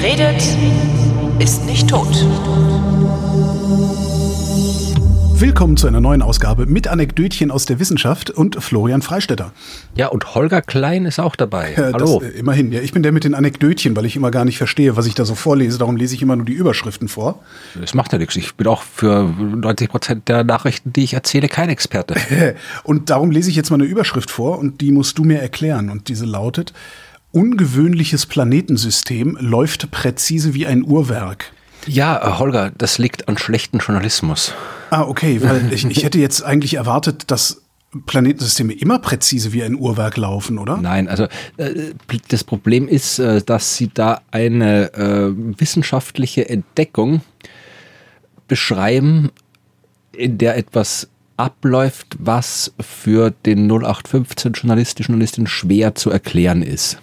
Wer redet, ist nicht tot. Willkommen zu einer neuen Ausgabe mit Anekdötchen aus der Wissenschaft und Florian Freistetter. Ja, und Holger Klein ist auch dabei. Äh, Hallo. Das, äh, immerhin, ja. Ich bin der mit den Anekdötchen, weil ich immer gar nicht verstehe, was ich da so vorlese. Darum lese ich immer nur die Überschriften vor. Das macht ja nichts. Ich bin auch für 90 Prozent der Nachrichten, die ich erzähle, kein Experte. und darum lese ich jetzt mal eine Überschrift vor und die musst du mir erklären. Und diese lautet, ungewöhnliches Planetensystem läuft präzise wie ein Uhrwerk. Ja, äh, Holger, das liegt an schlechten Journalismus. Ah, okay, weil ich, ich hätte jetzt eigentlich erwartet, dass Planetensysteme immer präzise wie ein Uhrwerk laufen, oder? Nein, also äh, das Problem ist, äh, dass sie da eine äh, wissenschaftliche Entdeckung beschreiben, in der etwas abläuft, was für den 0815 Journalisten, Journalistin schwer zu erklären ist.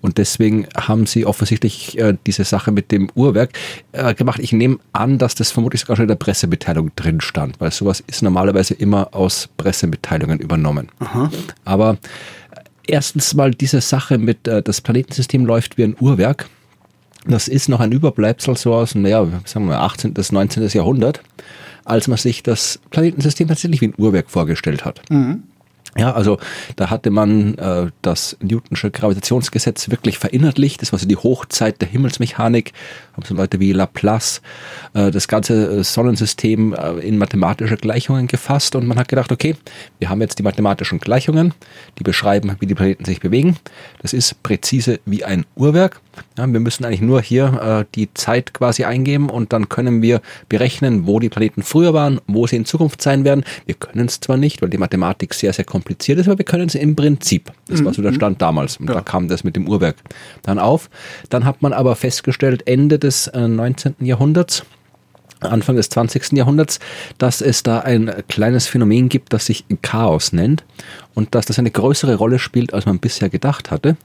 Und deswegen haben sie offensichtlich äh, diese Sache mit dem Uhrwerk äh, gemacht. Ich nehme an, dass das vermutlich sogar schon in der Pressemitteilung drin stand, weil sowas ist normalerweise immer aus Pressemitteilungen übernommen. Aha. Aber äh, erstens mal diese Sache mit äh, das Planetensystem läuft wie ein Uhrwerk. Das ist noch ein Überbleibsel so aus, naja, sagen wir 18. bis 19. Jahrhundert, als man sich das Planetensystem tatsächlich wie ein Uhrwerk vorgestellt hat. Mhm. Ja, also da hatte man äh, das Newtonsche Gravitationsgesetz wirklich verinnerlicht. Das war so die Hochzeit der Himmelsmechanik. Haben so Leute wie Laplace äh, das ganze äh, Sonnensystem äh, in mathematische Gleichungen gefasst und man hat gedacht, okay, wir haben jetzt die mathematischen Gleichungen, die beschreiben, wie die Planeten sich bewegen. Das ist präzise wie ein Uhrwerk. Ja, wir müssen eigentlich nur hier äh, die Zeit quasi eingeben und dann können wir berechnen, wo die Planeten früher waren, wo sie in Zukunft sein werden. Wir können es zwar nicht, weil die Mathematik sehr, sehr kompliziert ist, aber wir können es im Prinzip. Das war so der mhm. Stand damals. Und ja. da kam das mit dem Uhrwerk dann auf. Dann hat man aber festgestellt, Ende des äh, 19. Jahrhunderts, Anfang des 20. Jahrhunderts, dass es da ein kleines Phänomen gibt, das sich Chaos nennt und dass das eine größere Rolle spielt, als man bisher gedacht hatte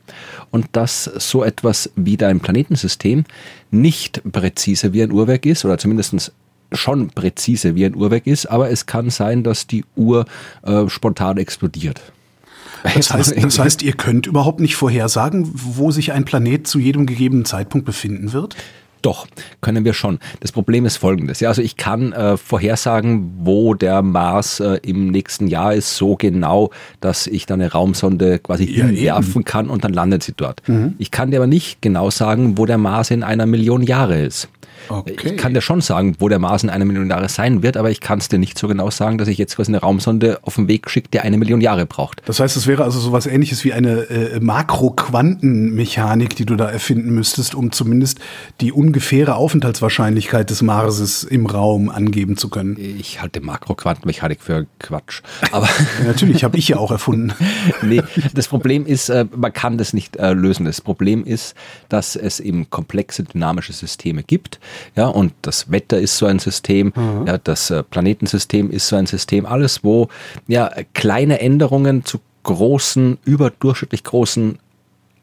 und dass so etwas wie dein Planetensystem nicht präzise wie ein Uhrwerk ist oder zumindest schon präzise wie ein Uhrwerk ist, aber es kann sein, dass die Uhr äh, spontan explodiert. Das heißt, das heißt, ihr könnt überhaupt nicht vorhersagen, wo sich ein Planet zu jedem gegebenen Zeitpunkt befinden wird? Doch, können wir schon. Das Problem ist folgendes. Ja, also ich kann äh, vorhersagen, wo der Mars äh, im nächsten Jahr ist, so genau, dass ich dann eine Raumsonde quasi ja, hinwerfen kann und dann landet sie dort. Mhm. Ich kann dir aber nicht genau sagen, wo der Mars in einer Million Jahre ist. Okay. Ich kann dir schon sagen, wo der Mars in einer Million Jahre sein wird, aber ich kann es dir nicht so genau sagen, dass ich jetzt quasi eine Raumsonde auf den Weg schicke, die eine Million Jahre braucht. Das heißt, es wäre also sowas ähnliches wie eine äh, Makroquantenmechanik, die du da erfinden müsstest, um zumindest die ungefähre Aufenthaltswahrscheinlichkeit des Marses im Raum angeben zu können. Ich halte Makroquantenmechanik für Quatsch. Aber ja, natürlich, habe ich ja auch erfunden. nee, das Problem ist, äh, man kann das nicht äh, lösen. Das Problem ist, dass es eben komplexe dynamische Systeme gibt ja, und das Wetter ist so ein System, mhm. ja, das äh, Planetensystem ist so ein System, alles, wo ja kleine Änderungen zu großen, überdurchschnittlich großen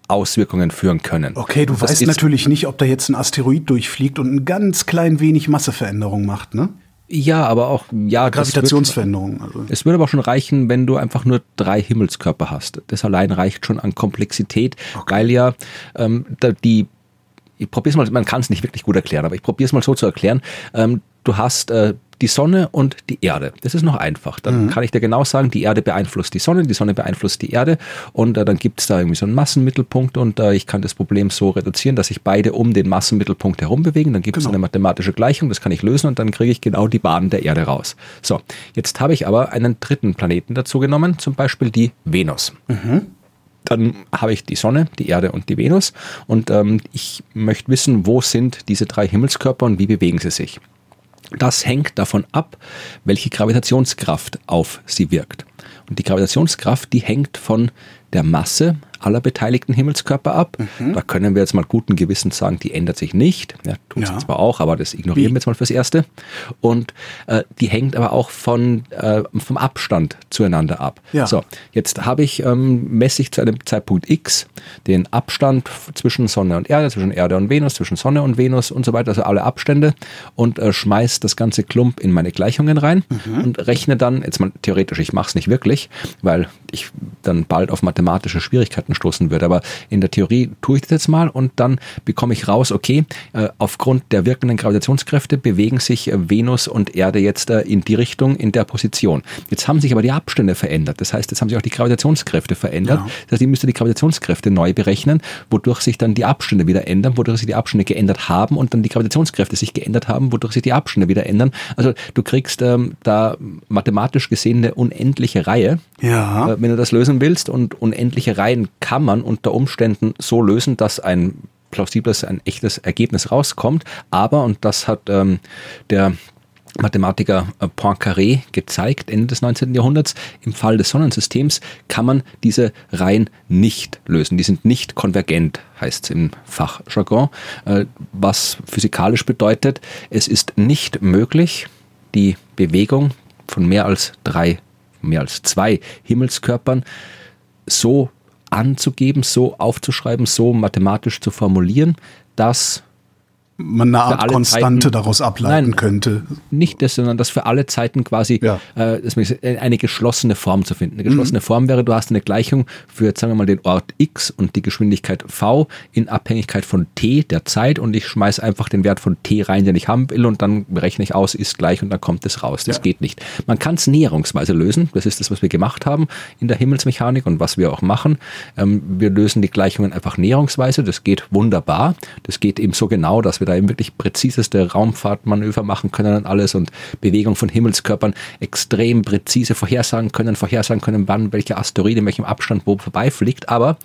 Auswirkungen führen können. Okay, du das weißt natürlich nicht, ob da jetzt ein Asteroid durchfliegt und ein ganz klein wenig Masseveränderung macht, ne? Ja, aber auch, ja. Gravitationsveränderungen. Also. Es würde aber schon reichen, wenn du einfach nur drei Himmelskörper hast. Das allein reicht schon an Komplexität, okay. weil ja ähm, die ich probiere es mal, man kann es nicht wirklich gut erklären, aber ich probiere es mal so zu erklären. Ähm, du hast äh, die Sonne und die Erde. Das ist noch einfach. Dann mhm. kann ich dir genau sagen, die Erde beeinflusst die Sonne, die Sonne beeinflusst die Erde und äh, dann gibt es da irgendwie so einen Massenmittelpunkt und äh, ich kann das Problem so reduzieren, dass sich beide um den Massenmittelpunkt herum bewegen. Dann gibt es genau. eine mathematische Gleichung, das kann ich lösen und dann kriege ich genau die Bahn der Erde raus. So, jetzt habe ich aber einen dritten Planeten dazu genommen, zum Beispiel die Venus. Mhm dann habe ich die Sonne, die Erde und die Venus und ähm, ich möchte wissen, wo sind diese drei Himmelskörper und wie bewegen sie sich. Das hängt davon ab, welche Gravitationskraft auf sie wirkt. Und die Gravitationskraft, die hängt von der Masse aller beteiligten Himmelskörper ab. Mhm. Da können wir jetzt mal guten Gewissens sagen, die ändert sich nicht. Ja, tut ja. sie zwar auch, aber das ignorieren Wie? wir jetzt mal fürs Erste. Und äh, die hängt aber auch von, äh, vom Abstand zueinander ab. Ja. So, jetzt habe ich, ähm, messe ich zu einem Zeitpunkt X den Abstand zwischen Sonne und Erde, zwischen Erde und Venus, zwischen Sonne und Venus und so weiter, also alle Abstände und äh, schmeiß das ganze Klump in meine Gleichungen rein mhm. und rechne dann, jetzt mal theoretisch, ich mache es nicht wirklich, weil ich dann bald auf mathematische Schwierigkeiten Schatten stoßen würde. Aber in der Theorie tue ich das jetzt mal und dann bekomme ich raus, okay, äh, aufgrund der wirkenden Gravitationskräfte bewegen sich äh, Venus und Erde jetzt äh, in die Richtung, in der Position. Jetzt haben sich aber die Abstände verändert. Das heißt, jetzt haben sich auch die Gravitationskräfte verändert. Ja. Das heißt, ich müsste die Gravitationskräfte neu berechnen, wodurch sich dann die Abstände wieder ändern, wodurch sich die Abstände geändert haben und dann die Gravitationskräfte sich geändert haben, wodurch sich die Abstände wieder ändern. Also du kriegst ähm, da mathematisch gesehen eine unendliche Reihe, ja. äh, wenn du das lösen willst. Und unendliche Reihen kann man unter Umständen so lösen, dass ein plausibles, ein echtes Ergebnis rauskommt. Aber, und das hat ähm, der Mathematiker äh, Poincaré gezeigt, Ende des 19. Jahrhunderts, im Fall des Sonnensystems kann man diese Reihen nicht lösen. Die sind nicht konvergent, heißt es im Fachjargon, äh, was physikalisch bedeutet, es ist nicht möglich, die Bewegung von mehr als drei, mehr als zwei Himmelskörpern so anzugeben, so aufzuschreiben, so mathematisch zu formulieren, dass man eine Art Konstante Zeiten, daraus ableiten nein, könnte. Nicht das, sondern das für alle Zeiten quasi ja. äh, eine geschlossene Form zu finden. Eine geschlossene mhm. Form wäre, du hast eine Gleichung für, sagen wir mal, den Ort x und die Geschwindigkeit v in Abhängigkeit von t, der Zeit, und ich schmeiße einfach den Wert von t rein, den ich haben will, und dann berechne ich aus, ist gleich und dann kommt es raus. Das ja. geht nicht. Man kann es näherungsweise lösen. Das ist das, was wir gemacht haben in der Himmelsmechanik und was wir auch machen. Ähm, wir lösen die Gleichungen einfach näherungsweise. Das geht wunderbar. Das geht eben so genau, dass wir wir da eben wirklich präziseste Raumfahrtmanöver machen können und alles und Bewegung von Himmelskörpern extrem präzise vorhersagen können, vorhersagen können, wann welcher Asteroid in welchem Abstand wo vorbeifliegt. Aber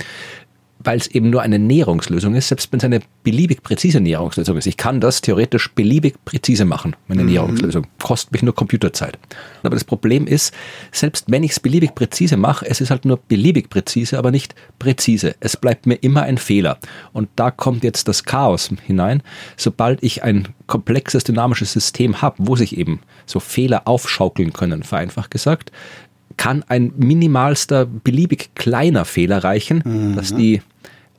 weil es eben nur eine Näherungslösung ist, selbst wenn es eine beliebig präzise Näherungslösung ist. Ich kann das theoretisch beliebig präzise machen, meine mhm. Näherungslösung. Kostet mich nur Computerzeit. Aber das Problem ist, selbst wenn ich es beliebig präzise mache, es ist halt nur beliebig präzise, aber nicht präzise. Es bleibt mir immer ein Fehler. Und da kommt jetzt das Chaos hinein. Sobald ich ein komplexes dynamisches System habe, wo sich eben so Fehler aufschaukeln können, vereinfacht gesagt, kann ein minimalster, beliebig kleiner Fehler reichen, mhm. dass die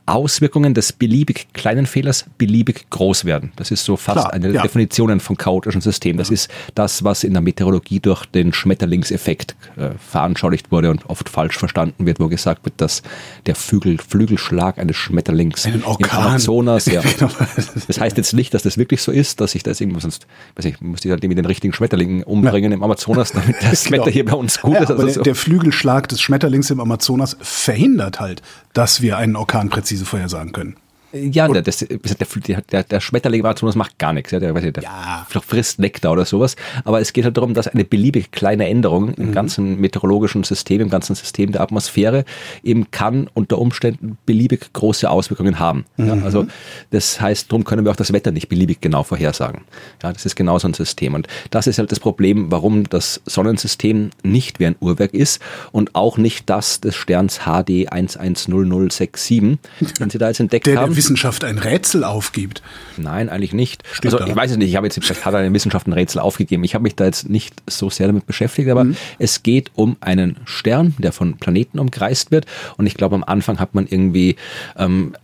Auswirkungen des beliebig kleinen Fehlers beliebig groß werden. Das ist so fast Klar, eine ja. Definition von chaotischen System. Das ja. ist das, was in der Meteorologie durch den Schmetterlingseffekt äh, veranschaulicht wurde und oft falsch verstanden wird, wo gesagt wird, dass der Flügel, Flügelschlag eines Schmetterlings im Amazonas, ja. das heißt jetzt nicht, dass das wirklich so ist, dass ich das irgendwie sonst, weiß ich, muss ich halt irgendwie den richtigen Schmetterling umbringen ja. im Amazonas, damit das genau. Wetter hier bei uns gut ist. Also der, so. der Flügelschlag des Schmetterlings im Amazonas verhindert halt, dass wir einen Orkan präzise vorhersagen können. Ja, der, das, der, der, der Schmetterling im Amazonas macht gar nichts. Ja, der, der ja. frisst Nektar oder sowas. Aber es geht halt darum, dass eine beliebig kleine Änderung im mhm. ganzen meteorologischen System, im ganzen System der Atmosphäre eben kann unter Umständen beliebig große Auswirkungen haben. Mhm. Ja, also das heißt, darum können wir auch das Wetter nicht beliebig genau vorhersagen. Ja, das ist genau so ein System. Und das ist halt das Problem, warum das Sonnensystem nicht wie ein Uhrwerk ist und auch nicht das des Sterns HD 110067, den Sie da jetzt entdeckt der, haben Wissenschaft ein Rätsel aufgibt. Nein, eigentlich nicht. Steht also da. ich weiß es nicht, ich habe jetzt vielleicht hat eine Wissenschaft ein Rätsel aufgegeben. Ich habe mich da jetzt nicht so sehr damit beschäftigt, aber mhm. es geht um einen Stern, der von Planeten umkreist wird. Und ich glaube, am Anfang hat man irgendwie ähm,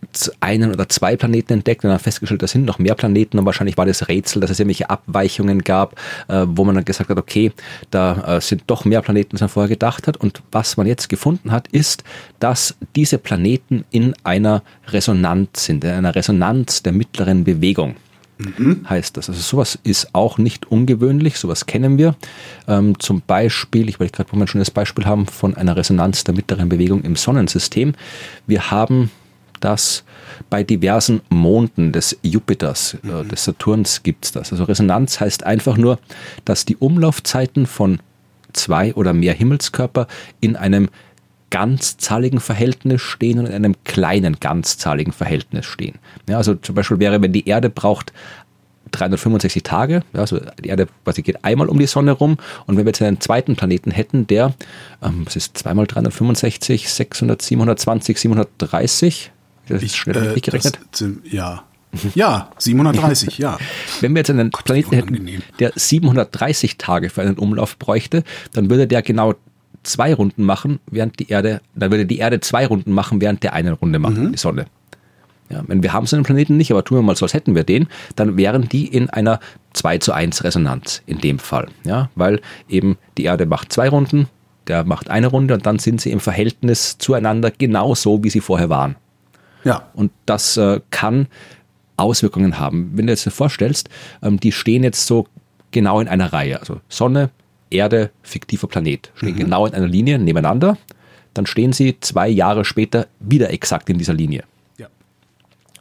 einen oder zwei Planeten entdeckt und dann festgestellt, da sind noch mehr Planeten und wahrscheinlich war das Rätsel, dass es irgendwelche Abweichungen gab, äh, wo man dann gesagt hat, okay, da äh, sind doch mehr Planeten, als man vorher gedacht hat. Und was man jetzt gefunden hat, ist, dass diese Planeten in einer Resonanz sind, in einer Resonanz der mittleren Bewegung. Mhm. heißt das. Also sowas ist auch nicht ungewöhnlich, sowas kennen wir. Ähm, zum Beispiel, ich wollte gerade mal ein schönes Beispiel haben von einer Resonanz der mittleren Bewegung im Sonnensystem. Wir haben das bei diversen Monden des Jupiters, äh, mhm. des Saturns gibt es das. Also Resonanz heißt einfach nur, dass die Umlaufzeiten von zwei oder mehr Himmelskörper in einem ganzzahligen Verhältnis stehen und in einem kleinen ganzzahligen Verhältnis stehen. Ja, also zum Beispiel wäre, wenn die Erde braucht 365 Tage, ja, also die Erde quasi geht einmal um die Sonne rum und wenn wir jetzt einen zweiten Planeten hätten, der, ähm, was ist zweimal 365, 600, 720, 730, das ist schnell äh, gerechnet. Das, ja, ja, 730, ja. Wenn wir jetzt einen Gott, Planeten hätten, der 730 Tage für einen Umlauf bräuchte, dann würde der genau zwei Runden machen, während die Erde, dann würde die Erde zwei Runden machen, während der eine Runde macht, mhm. die Sonne. Ja, wenn wir haben so einen Planeten nicht, aber tun wir mal so, als hätten wir den, dann wären die in einer 2 zu 1 Resonanz in dem Fall. Ja, weil eben die Erde macht zwei Runden, der macht eine Runde und dann sind sie im Verhältnis zueinander genau so, wie sie vorher waren. Ja. Und das äh, kann Auswirkungen haben. Wenn du jetzt dir vorstellst, ähm, die stehen jetzt so genau in einer Reihe. Also Sonne, Erde, fiktiver Planet stehen Mhm. genau in einer Linie nebeneinander. Dann stehen sie zwei Jahre später wieder exakt in dieser Linie. Ja.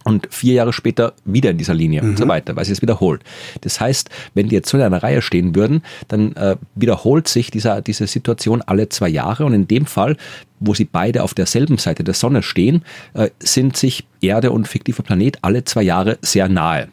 Und vier Jahre später wieder in dieser Linie und Mhm. so weiter, weil sich es wiederholt. Das heißt, wenn die jetzt so in einer Reihe stehen würden, dann äh, wiederholt sich dieser, diese Situation alle zwei Jahre. Und in dem Fall, wo sie beide auf derselben Seite der Sonne stehen, äh, sind sich Erde und fiktiver Planet alle zwei Jahre sehr nahe.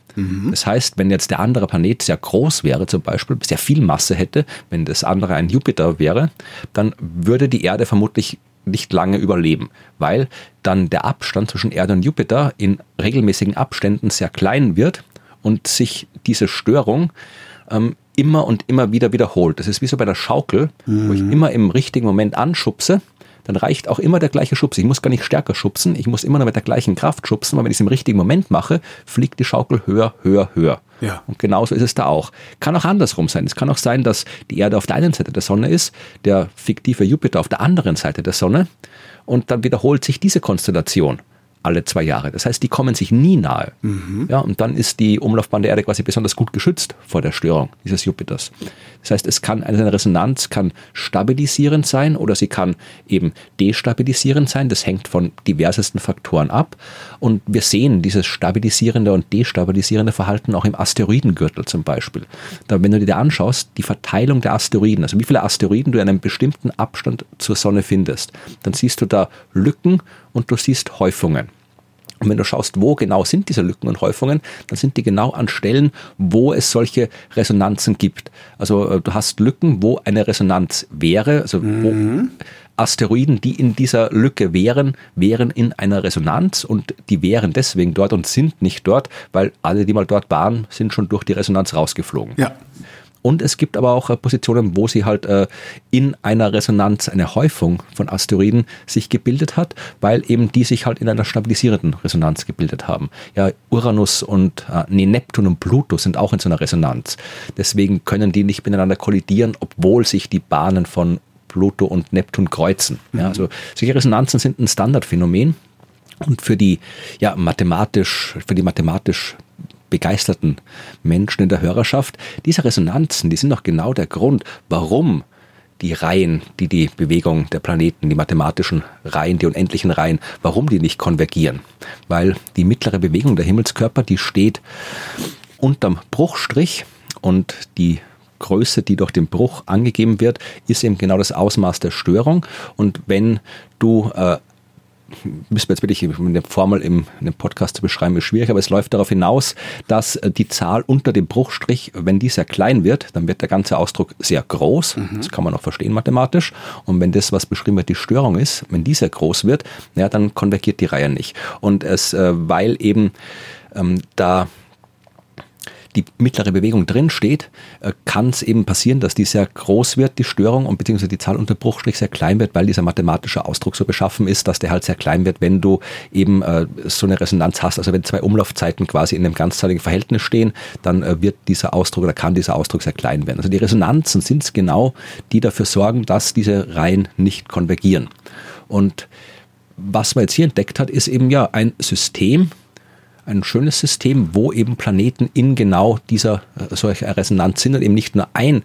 Das heißt, wenn jetzt der andere Planet sehr groß wäre, zum Beispiel sehr viel Masse hätte, wenn das andere ein Jupiter wäre, dann würde die Erde vermutlich nicht lange überleben, weil dann der Abstand zwischen Erde und Jupiter in regelmäßigen Abständen sehr klein wird und sich diese Störung ähm, immer und immer wieder wiederholt. Das ist wie so bei der Schaukel, wo ich immer im richtigen Moment anschubse, dann reicht auch immer der gleiche Schubs. Ich muss gar nicht stärker schubsen, ich muss immer nur mit der gleichen Kraft schubsen, weil wenn ich es im richtigen Moment mache, fliegt die Schaukel höher, höher, höher. Ja. Und genauso ist es da auch. Kann auch andersrum sein. Es kann auch sein, dass die Erde auf der einen Seite der Sonne ist, der fiktive Jupiter auf der anderen Seite der Sonne und dann wiederholt sich diese Konstellation alle zwei Jahre. Das heißt, die kommen sich nie nahe. Ja, und dann ist die Umlaufbahn der Erde quasi besonders gut geschützt vor der Störung dieses Jupiters. Das heißt, es kann eine Resonanz kann stabilisierend sein oder sie kann eben destabilisierend sein. Das hängt von diversesten Faktoren ab. Und wir sehen dieses stabilisierende und destabilisierende Verhalten auch im Asteroidengürtel zum Beispiel. Da, wenn du dir da anschaust, die Verteilung der Asteroiden, also wie viele Asteroiden du in einem bestimmten Abstand zur Sonne findest, dann siehst du da Lücken und du siehst Häufungen. Und wenn du schaust, wo genau sind diese Lücken und Häufungen, dann sind die genau an Stellen, wo es solche Resonanzen gibt. Also äh, du hast Lücken, wo eine Resonanz wäre, also wo Asteroiden, die in dieser Lücke wären, wären in einer Resonanz und die wären deswegen dort und sind nicht dort, weil alle, die mal dort waren, sind schon durch die Resonanz rausgeflogen. Ja. Und es gibt aber auch äh, Positionen, wo sie halt äh, in einer Resonanz eine Häufung von Asteroiden sich gebildet hat, weil eben die sich halt in einer stabilisierenden Resonanz gebildet haben. Ja, Uranus und äh, nee, Neptun und Pluto sind auch in so einer Resonanz. Deswegen können die nicht miteinander kollidieren, obwohl sich die Bahnen von Pluto und Neptun kreuzen. Ja, also solche Resonanzen sind ein Standardphänomen. Und für die ja, mathematisch, für die mathematisch begeisterten Menschen in der Hörerschaft, diese Resonanzen, die sind doch genau der Grund, warum die Reihen, die die Bewegung der Planeten, die mathematischen Reihen, die unendlichen Reihen, warum die nicht konvergieren. Weil die mittlere Bewegung der Himmelskörper, die steht unterm Bruchstrich und die Größe, die durch den Bruch angegeben wird, ist eben genau das Ausmaß der Störung. Und wenn du äh, müssen wir jetzt wirklich eine Formel im, in dem Podcast zu beschreiben, ist schwierig, aber es läuft darauf hinaus, dass äh, die Zahl unter dem Bruchstrich, wenn die sehr klein wird, dann wird der ganze Ausdruck sehr groß. Das kann man auch verstehen mathematisch. Und wenn das, was beschrieben wird, die Störung ist, wenn die sehr groß wird, ja, dann konvergiert die Reihe nicht. Und es, äh, weil eben ähm, da die mittlere Bewegung drin steht, äh, kann es eben passieren, dass die sehr groß wird, die Störung, und beziehungsweise die Zahl unter Bruchstrich sehr klein wird, weil dieser mathematische Ausdruck so beschaffen ist, dass der halt sehr klein wird, wenn du eben äh, so eine Resonanz hast. Also wenn zwei Umlaufzeiten quasi in einem ganzzahligen Verhältnis stehen, dann äh, wird dieser Ausdruck oder kann dieser Ausdruck sehr klein werden. Also die Resonanzen sind es genau, die dafür sorgen, dass diese Reihen nicht konvergieren. Und was man jetzt hier entdeckt hat, ist eben ja ein System, ein schönes System, wo eben Planeten in genau dieser äh, solcher Resonanz sind und eben nicht nur ein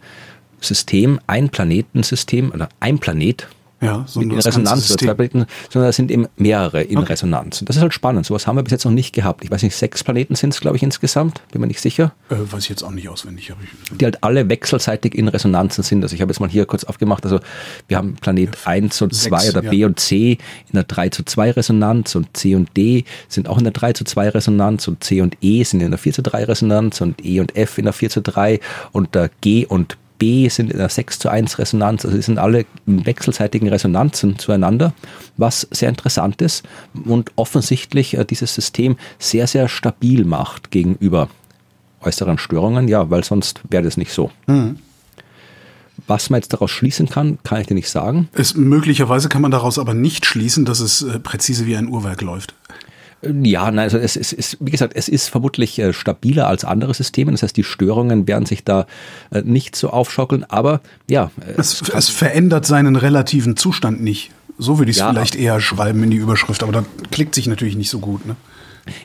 System, ein Planetensystem oder ein Planet Ja, so in das ganze Resonanz zwei Planeten, sondern es sind eben mehrere in Okay. Resonanz. Und das ist halt spannend. Sowas haben wir bis jetzt noch nicht gehabt. Ich weiß nicht, sechs Planeten sind es, glaube ich, insgesamt. Bin mir nicht sicher. Äh, weiß ich jetzt auch nicht auswendig. Die halt alle wechselseitig in Resonanzen sind. Also ich habe jetzt mal hier kurz aufgemacht. Also wir haben Planet 1 und Sechs, 2 oder ja. B und C in der 3 zu 2 Resonanz und C und D sind auch in der 3 zu 2 Resonanz und C und E sind in der 4 zu 3 Resonanz und E und F in der 4 zu 3 und der G und B sind in der 6 zu 1 Resonanz. Also sie sind alle in wechselseitigen Resonanzen zueinander, was sehr interessant ist und offensichtlich äh, dieses System sehr, sehr stabil macht gegenüber äußeren Störungen, ja, weil sonst wäre das nicht so. Was man jetzt daraus schließen kann, kann ich dir nicht sagen. es, möglicherweise kann man daraus aber nicht schließen, dass es äh, präzise wie ein Uhrwerk läuft. Ja, nein, also es, es ist, wie gesagt, es ist vermutlich äh, stabiler als andere Systeme. Das heißt, die Störungen werden sich da äh, nicht so aufschaukeln, aber ja. Es, es, es verändert seinen relativen Zustand nicht. So würde ich es ja, vielleicht eher schreiben in die Überschrift, aber da klickt sich natürlich nicht so gut. Ne?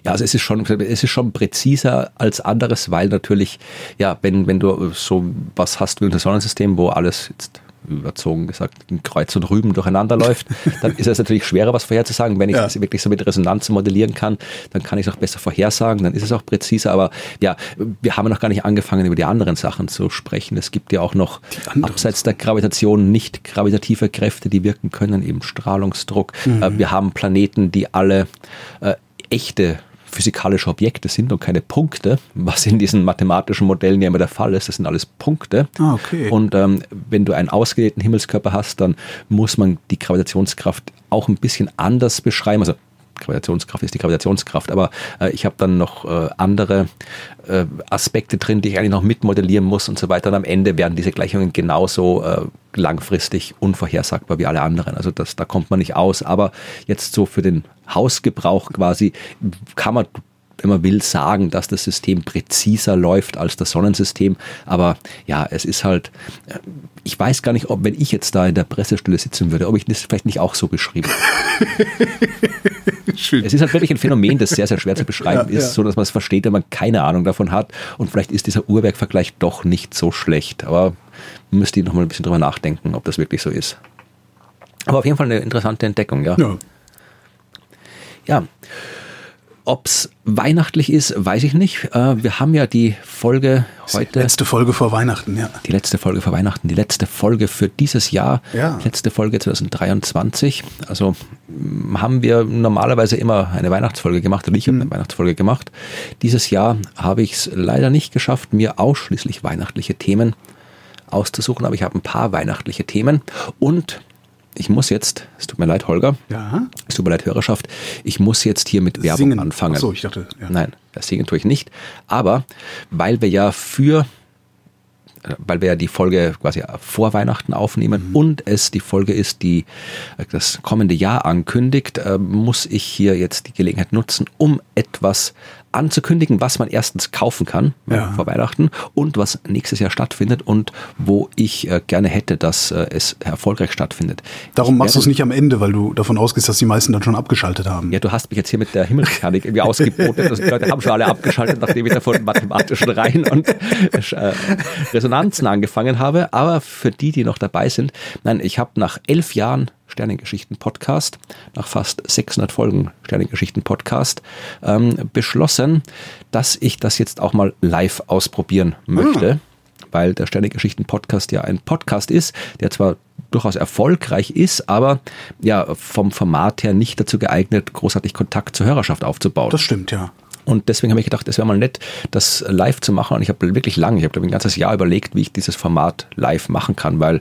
Ja, also es ist schon, es ist schon präziser als anderes, weil natürlich, ja, wenn, wenn du so was hast wie ein Sonnensystem, wo alles jetzt überzogen gesagt, in Kreuz und Rüben durcheinander läuft, dann ist es natürlich schwerer, was vorherzusagen. Wenn ich ja. das wirklich so mit Resonanz modellieren kann, dann kann ich es auch besser vorhersagen, dann ist es auch präziser. Aber ja, wir haben noch gar nicht angefangen, über die anderen Sachen zu sprechen. Es gibt ja auch noch abseits der Gravitation nicht gravitative Kräfte, die wirken können, eben Strahlungsdruck. Mhm. Äh, wir haben Planeten, die alle äh, echte physikalische Objekte sind und keine Punkte, was in diesen mathematischen Modellen ja immer der Fall ist. Das sind alles Punkte. Ah, okay. Und ähm, wenn du einen ausgedehnten Himmelskörper hast, dann muss man die Gravitationskraft auch ein bisschen anders beschreiben. Also Gravitationskraft ist die Gravitationskraft, aber äh, ich habe dann noch äh, andere äh, Aspekte drin, die ich eigentlich noch mitmodellieren muss und so weiter. Und am Ende werden diese Gleichungen genauso äh, langfristig unvorhersagbar wie alle anderen. Also das, da kommt man nicht aus. Aber jetzt so für den Hausgebrauch quasi kann man wenn man will, sagen, dass das System präziser läuft als das Sonnensystem. Aber ja, es ist halt, äh, ich weiß gar nicht, ob, wenn ich jetzt da in der Pressestelle sitzen würde, ob ich das vielleicht nicht auch so beschrieben. Schön. Es ist halt wirklich ein Phänomen, das sehr, sehr schwer zu beschreiben ja, ist, ja. so dass man es versteht, wenn man keine Ahnung davon hat. Und vielleicht ist dieser Uhrwerkvergleich doch nicht so schlecht. Aber müsste ich noch mal ein bisschen drüber nachdenken, ob das wirklich so ist. Aber auf jeden Fall eine interessante Entdeckung, ja. Ja. ja. Ob es weihnachtlich ist, weiß ich nicht. Äh, wir haben ja die Folge heute. Die letzte Folge vor Weihnachten, ja. Die letzte Folge vor Weihnachten, die letzte Folge für dieses Jahr. Ja. Letzte Folge 2023. Also mm, haben wir normalerweise immer eine Weihnachtsfolge gemacht, oder ich habe eine mhm. Weihnachtsfolge gemacht. Dieses Jahr habe ich es leider nicht geschafft, mir ausschließlich weihnachtliche Themen auszusuchen, aber ich habe ein paar weihnachtliche Themen und ich muss jetzt, es tut mir leid, Holger, ja. es tut mir leid, Hörerschaft, ich muss jetzt hier mit Werbung singen. anfangen. Ach so, ich dachte, ja. Nein, das singen tue ich nicht. Aber weil wir ja für weil wir ja die Folge quasi vor Weihnachten aufnehmen mhm. und es die Folge ist, die das kommende Jahr ankündigt, äh, muss ich hier jetzt die Gelegenheit nutzen, um etwas anzukündigen, was man erstens kaufen kann ja. vor Weihnachten und was nächstes Jahr stattfindet und wo ich äh, gerne hätte, dass äh, es erfolgreich stattfindet. Darum ich machst du es nicht am Ende, weil du davon ausgehst, dass die meisten dann schon abgeschaltet haben. Ja, du hast mich jetzt hier mit der Himmelsmechanik irgendwie ausgebotet. Also die Leute haben schon alle abgeschaltet, nachdem ich da von mathematischen Reihen und äh, Resonanzen angefangen habe. Aber für die, die noch dabei sind, nein, ich habe nach elf Jahren Sternengeschichten-Podcast, nach fast 600 Folgen Sternengeschichten-Podcast, ähm, beschlossen, dass ich das jetzt auch mal live ausprobieren möchte. Mhm. Weil der Sternengeschichten-Podcast ja ein Podcast ist, der zwar durchaus erfolgreich ist, aber ja vom Format her nicht dazu geeignet, großartig Kontakt zur Hörerschaft aufzubauen. Das stimmt, ja. Und deswegen habe ich gedacht, es wäre mal nett, das live zu machen. Und ich habe wirklich lange, ich habe ein ganzes Jahr überlegt, wie ich dieses Format live machen kann, weil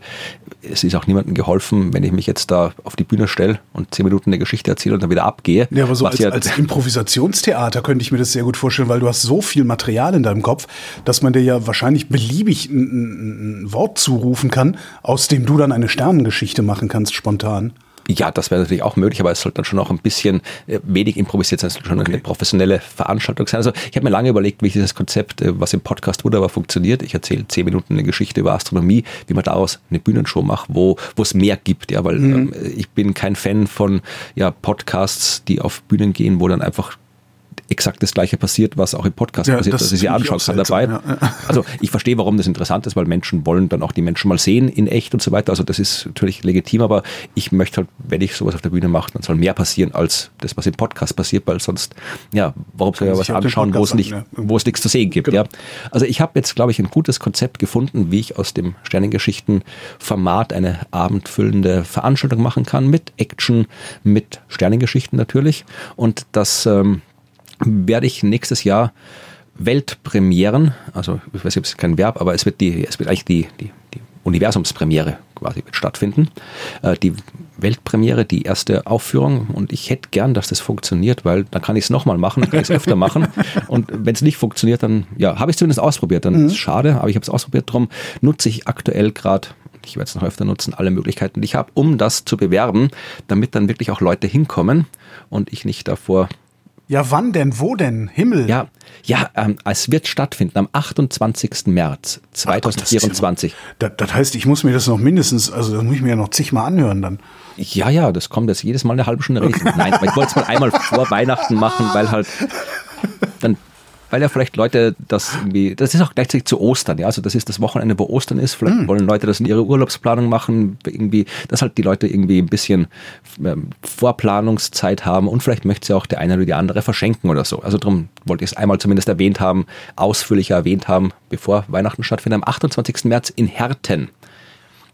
es ist auch niemandem geholfen, wenn ich mich jetzt da auf die Bühne stelle und zehn Minuten eine Geschichte erzähle und dann wieder abgehe. Ja, aber so als, ja als Improvisationstheater könnte ich mir das sehr gut vorstellen, weil du hast so viel Material in deinem Kopf, dass man dir ja wahrscheinlich beliebig ein, ein Wort zurufen kann, aus dem du dann eine Sternengeschichte machen kannst, spontan. Ja, das wäre natürlich auch möglich, aber es sollte dann schon auch ein bisschen äh, wenig improvisiert sein, es sollte schon okay. eine professionelle Veranstaltung sein. Also ich habe mir lange überlegt, wie dieses Konzept, äh, was im Podcast wunderbar funktioniert, ich erzähle zehn Minuten eine Geschichte über Astronomie, wie man daraus eine Bühnenshow macht, wo wo es mehr gibt, ja, weil mhm. ähm, ich bin kein Fan von ja, Podcasts, die auf Bühnen gehen, wo dann einfach exakt das gleiche passiert, was auch im Podcast ja, passiert, dass ich sie anschauen kann dabei. Ja. Also ich verstehe, warum das interessant ist, weil Menschen wollen dann auch die Menschen mal sehen in echt und so weiter. Also das ist natürlich legitim, aber ich möchte halt, wenn ich sowas auf der Bühne mache, dann soll mehr passieren als das, was im Podcast passiert, weil sonst, ja, warum soll ich ja was anschauen, wo es nicht, wo es nichts zu sehen gibt. Genau. Ja. Also ich habe jetzt, glaube ich, ein gutes Konzept gefunden, wie ich aus dem Sternengeschichten-Format eine abendfüllende Veranstaltung machen kann mit Action, mit Sternengeschichten natürlich. Und das ähm, werde ich nächstes Jahr Weltpremieren, also ich weiß nicht, ob es kein Verb, aber es wird die, es wird eigentlich die, die, die Universumspremiere quasi wird stattfinden. Äh, die Weltpremiere, die erste Aufführung. Und ich hätte gern, dass das funktioniert, weil dann kann ich es nochmal machen, dann kann ich es öfter machen. Und wenn es nicht funktioniert, dann ja, habe ich es zumindest ausprobiert, dann mhm. ist es schade, aber ich habe es ausprobiert, darum nutze ich aktuell gerade ich werde es noch öfter nutzen, alle Möglichkeiten, die ich habe, um das zu bewerben, damit dann wirklich auch Leute hinkommen und ich nicht davor Ja, wann denn? Wo denn? Himmel? Ja, ja, ähm, es wird stattfinden am 28. März Ach Gott, das ist ja 2024. noch- Das, das heißt, ich muss mir das noch mindestens, also das muss ich mir ja noch zigmal anhören dann. Ja, ja, das kommt jetzt jedes Mal eine halbe Stunde reden. Nein, ich wollte es mal einmal vor Weihnachten machen, weil halt dann, weil ja vielleicht Leute das irgendwie, das ist auch gleichzeitig zu Ostern, ja, also das ist das Wochenende, wo Ostern ist. Vielleicht wollen Leute das in ihre Urlaubsplanung machen, irgendwie, dass halt die Leute irgendwie ein bisschen ähm, Vorplanungszeit haben und vielleicht möchte sie auch der eine oder die andere verschenken oder so. Also darum wollte ich es einmal zumindest erwähnt haben, ausführlicher erwähnt haben, bevor Weihnachten stattfindet, am 28. März in Herten.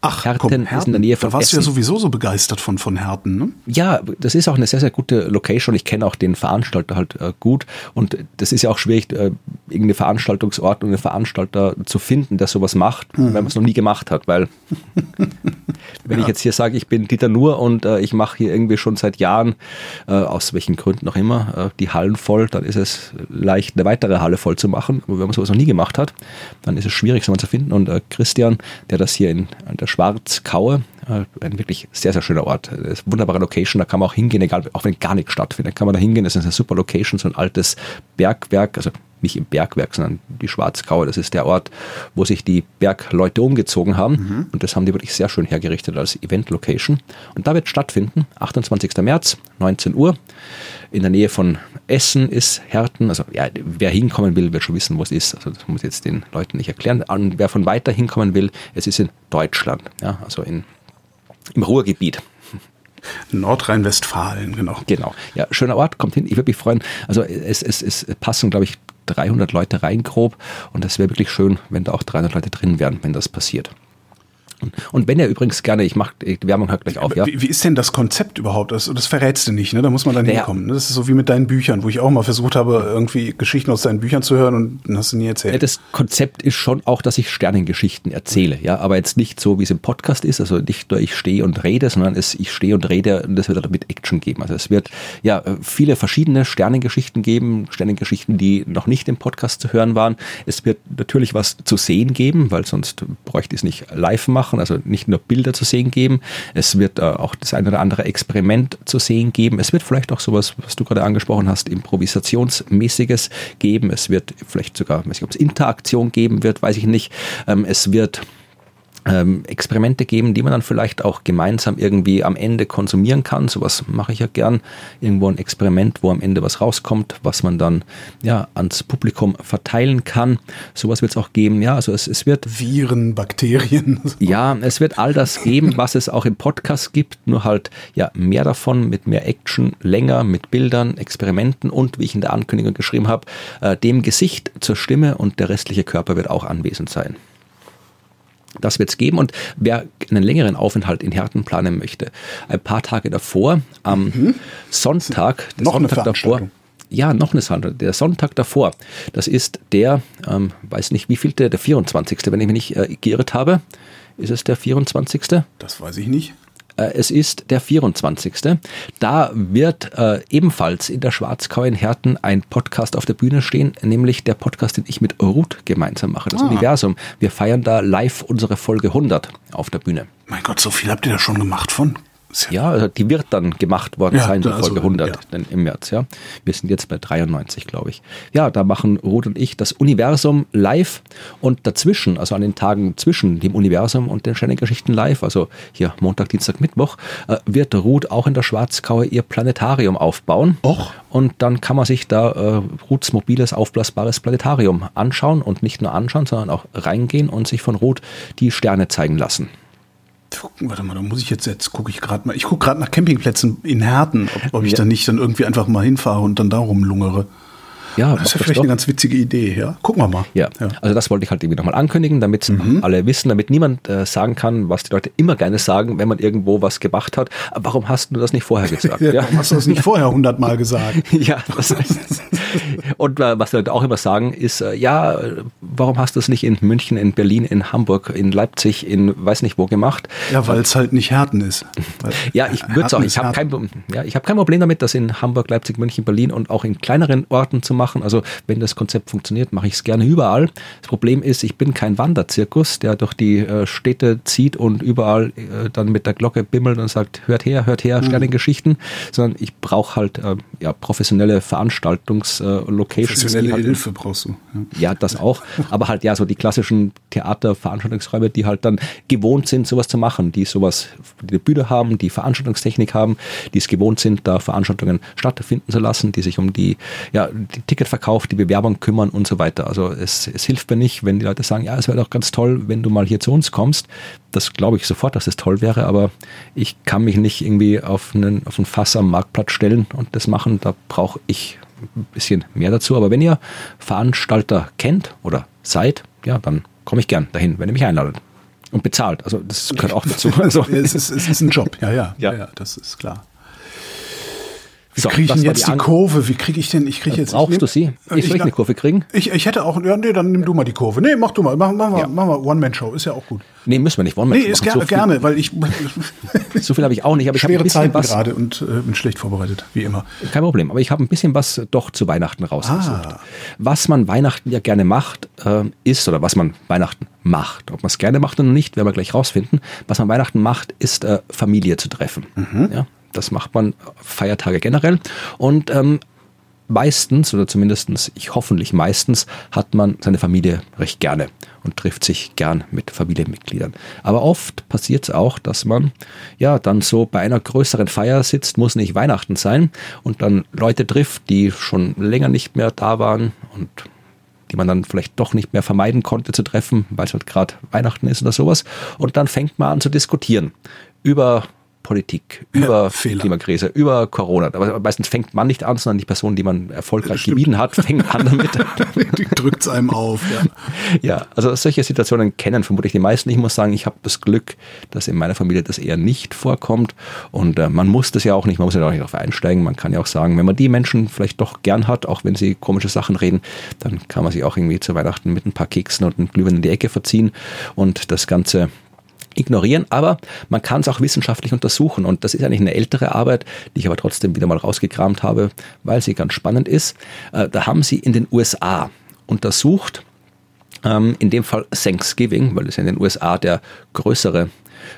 Ach, Herten komm, ist in der Nähe von Da warst du ja Essen. sowieso so begeistert von, von Herten, ne? Ja, das ist auch eine sehr, sehr gute Location. Ich kenne auch den Veranstalter halt äh, gut. Und das ist ja auch schwierig, äh, irgendeine Veranstaltungsort und einen Veranstalter zu finden, der sowas macht, wenn man es noch nie gemacht hat. Weil, wenn ich jetzt hier sage, ich bin Dieter Nuhr und äh, ich mache hier irgendwie schon seit Jahren, äh, aus welchen Gründen auch immer, äh, die Hallen voll, dann ist es leicht, eine weitere Halle voll zu machen. Aber wenn man sowas noch nie gemacht hat, dann ist es schwierig, sowas zu finden. Und äh, Christian, der das hier in an der Schwarzkaue, äh, ein wirklich sehr, sehr schöner Ort. Wunderbare Location, da kann man auch hingehen, egal, auch wenn gar nichts stattfindet, kann man da hingehen. Das ist eine super Location, so ein altes Bergwerk, also nicht im Bergwerk, sondern die Schwarzkaue. Das ist der Ort, wo sich die Bergleute umgezogen haben. Und das haben die wirklich sehr schön hergerichtet als Event-Location. Und da wird stattfinden, 28. März, 19 Uhr. In der Nähe von Essen ist Herten. Also ja, wer hinkommen will, wird schon wissen, wo es ist. Also das muss ich jetzt den Leuten nicht erklären. Und wer von weiter hinkommen will, es ist in Deutschland. Ja, also in, im Ruhrgebiet. Nordrhein-Westfalen, genau. Genau. Ja, schöner Ort, kommt hin. Ich würde mich freuen. Also es, es, es passen, glaube ich, 300 Leute rein grob. Und das wäre wirklich schön, wenn da auch 300 Leute drin wären, wenn das passiert. Und- Und wenn ihr übrigens gerne, ich mache die Werbung hört gleich auf, ja. Wie, wie ist denn das Konzept überhaupt? Das, das verrätst du nicht, ne? Da muss man dann Naja. hinkommen. ne? Das ist so wie mit deinen Büchern, wo ich auch mal versucht habe, irgendwie Geschichten aus deinen Büchern zu hören und dann hast du nie Ja, erzählt. das Konzept ist schon auch, dass ich Sternengeschichten erzähle, ja, aber jetzt nicht so, wie es im Podcast ist, also nicht nur ich stehe und rede, sondern es, ich stehe und rede und das wird damit Action geben. Also es wird ja viele verschiedene Sternengeschichten geben, Sternengeschichten, die noch nicht im Podcast zu hören waren. Es wird natürlich was zu sehen geben, weil sonst bräuchte ich es nicht live machen, also nicht nur Bilder zu sehen geben. Es wird äh, auch das eine oder andere Experiment zu sehen geben. Es wird vielleicht auch sowas, was du gerade angesprochen hast, Improvisationsmäßiges geben. Es wird vielleicht sogar, weiß ich, ob es Interaktion geben wird, weiß ich nicht. Ähm, es wird ähm, Experimente geben, die man dann vielleicht auch gemeinsam irgendwie am Ende konsumieren kann. Sowas mache ich ja gern. Irgendwo ein Experiment, wo am Ende was rauskommt, was man dann ja ans Publikum verteilen kann. Sowas wird es auch geben. Ja, also es, es wird Viren, Bakterien. ja, es wird all das geben, was es auch im Podcast gibt, nur halt ja mehr davon mit mehr Action, länger mit Bildern, Experimenten und wie ich in der Ankündigung geschrieben habe, äh, dem Gesicht zur Stimme und der restliche Körper wird auch anwesend sein. Das wird es geben und wer einen längeren Aufenthalt in Herten planen möchte, ein paar Tage davor, am Sonntag, der Mhm. Noch eine Sonntag davor, ja, noch eine Sache. Der Sonntag davor, das ist der, ähm, weiß nicht wie viel, der, der 24., wenn ich mich nicht äh, geirrt habe. Ist es der 24.? Das weiß ich nicht. Äh, es ist der 24. Da wird äh, ebenfalls in der Schwarzkau in Herten ein Podcast auf der Bühne stehen, nämlich der Podcast, den ich mit Ruth gemeinsam mache, das Universum. Wir feiern da live unsere Folge 100 auf der Bühne. Mein Gott, so viel habt ihr da schon gemacht von? Ja, also die wird dann gemacht worden Ja, sein, die also, Folge 100 ja. dann im März, ja. Wir sind jetzt bei 93, glaube ich. Ja, da machen Ruth und ich das Universum live und dazwischen, also an den Tagen zwischen dem Universum und den Sternengeschichten live, also hier Montag, Dienstag, Mittwoch, äh, wird Ruth auch in der Schwarzkaue ihr Planetarium aufbauen. Och. Und dann kann man sich da äh, Ruths mobiles, aufblasbares Planetarium anschauen und nicht nur anschauen, sondern auch reingehen und sich von Ruth die Sterne zeigen lassen. Warte mal, da muss ich jetzt, jetzt gucke ich gerade mal. Ich gucke gerade nach Campingplätzen in Herten, ob, ob ich Ja. da nicht dann irgendwie einfach mal hinfahre und dann da rumlungere. Ja, Das ist ja vielleicht doch. eine ganz witzige Idee, ja. Gucken wir mal. Ja, also das wollte ich halt irgendwie nochmal ankündigen, damit alle wissen, damit niemand äh, sagen kann, was die Leute immer gerne sagen, wenn man irgendwo was gemacht hat. Warum hast du das nicht vorher gesagt? Ja, warum Hast du das nicht vorher hundertmal gesagt? Ja, das und äh, was die Leute auch immer sagen, ist, äh, ja, warum hast du es nicht in München, in Berlin, in Hamburg, in Leipzig, in weiß nicht wo gemacht? Ja, weil es halt nicht Herten ist. Weil Ja, ich würde auch, Herten ich habe kein, ja, ich hab kein Problem damit, das in Hamburg, Leipzig, München, Berlin und auch in kleineren Orten zu machen. Also wenn das Konzept funktioniert, mache ich es gerne überall. Das Problem ist, ich bin kein Wanderzirkus, der durch die äh, Städte zieht und überall äh, dann mit der Glocke bimmelt und sagt, hört her, hört her, Sternengeschichten, sondern ich brauche halt äh, ja, professionelle Veranstaltungslocations. Professionelle halt, Hilfe brauchst du. Ja, das auch. Aber halt ja, so die klassischen Theater-Veranstaltungsräume, die halt dann gewohnt sind, sowas zu machen, die sowas, die eine Bühne haben, die Veranstaltungstechnik haben, die es gewohnt sind, da Veranstaltungen stattfinden zu lassen, die sich um die, ja, die Ticketverkauf, die Bewerbung kümmern und so weiter. Also es, es hilft mir nicht, wenn die Leute sagen, ja, es wäre doch ganz toll, wenn du mal hier zu uns kommst. Das glaube ich sofort, dass es das toll wäre, aber ich kann mich nicht irgendwie auf einen, auf ein Fass am Marktplatz stellen und das machen. Da brauche ich ein bisschen mehr dazu. Aber wenn ihr Veranstalter kennt oder seid, ja, dann komme ich gern dahin, wenn ihr mich einladet. Und bezahlt. Also das gehört auch dazu. Also, es, ist, es ist ein Job, ja, ja, Ja. ja, ja das ist klar. Wie So, kriege ich jetzt die die Kurve? Wie kriege ich denn? Ich kriege jetzt. brauchst ich du sie? Ich soll ich eine Kurve kriegen? Ich, ich hätte auch. Ja, nee, dann nimm du mal die Kurve. Nee, mach du mal. Mach, mach, mal, Ja. mach mal One-Man-Show. Ist ja auch gut. Nee, müssen wir nicht. Wir Nee, ist ger so viel, gerne, weil ich. So viel habe ich auch nicht, aber ich schwere Zeiten was. gerade und äh, bin schlecht vorbereitet, wie immer. Kein Problem, aber ich habe ein bisschen was doch zu Weihnachten rausgesucht. Ah. Was man Weihnachten ja gerne macht, äh, ist, oder was man Weihnachten macht. Ob man es gerne macht oder nicht, werden wir gleich rausfinden. Was man Weihnachten macht, ist äh, Familie zu treffen. Ja, das macht man Feiertage generell. Und ähm, meistens, oder zumindestens ich hoffentlich meistens, hat man seine Familie recht gerne und trifft sich gern mit Familienmitgliedern. Aber oft passiert es auch, dass man ja dann so bei einer größeren Feier sitzt, muss nicht Weihnachten sein, und dann Leute trifft, die schon länger nicht mehr da waren und die man dann vielleicht doch nicht mehr vermeiden konnte zu treffen, weil es halt gerade Weihnachten ist oder sowas. Und dann fängt man an zu diskutieren über Politik, über Fehler. Klimakrise, über Corona. Aber meistens fängt man nicht an, sondern die Person, die man erfolgreich Stimmt. gemieden hat, fängt an damit. Die drückt es einem auf. Ja. Ja, also solche Situationen kennen vermutlich die meisten. Ich muss sagen, ich habe das Glück, dass in meiner Familie das eher nicht vorkommt. Und äh, man muss das ja auch nicht, man muss ja auch nicht darauf einsteigen. Man kann ja auch sagen, wenn man die Menschen vielleicht doch gern hat, auch wenn sie komische Sachen reden, dann kann man sich auch irgendwie zu Weihnachten mit ein paar Keksen und einem Glühwein in die Ecke verziehen und das Ganze ignorieren, aber man kann es auch wissenschaftlich untersuchen und das ist eigentlich eine ältere Arbeit, die ich aber trotzdem wieder mal rausgekramt habe, weil sie ganz spannend ist. Äh, Da haben sie in den USA untersucht, ähm, in dem Fall Thanksgiving, weil es in den USA der größere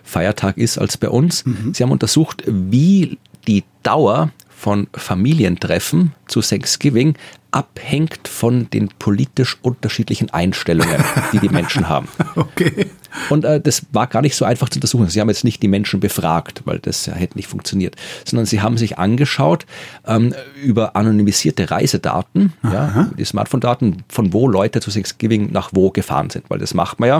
Feiertag ist als bei uns. Sie haben untersucht, wie die Dauer von Familientreffen zu Thanksgiving abhängt von den politisch unterschiedlichen Einstellungen, die die Menschen haben. Okay. Und äh, das war gar nicht so einfach zu untersuchen. Sie haben jetzt nicht die Menschen befragt, weil das ja hätte nicht funktioniert, sondern sie haben sich angeschaut ähm, über anonymisierte Reisedaten, ja, die Smartphone-Daten, von wo Leute zu Thanksgiving nach wo gefahren sind. Weil das macht man ja,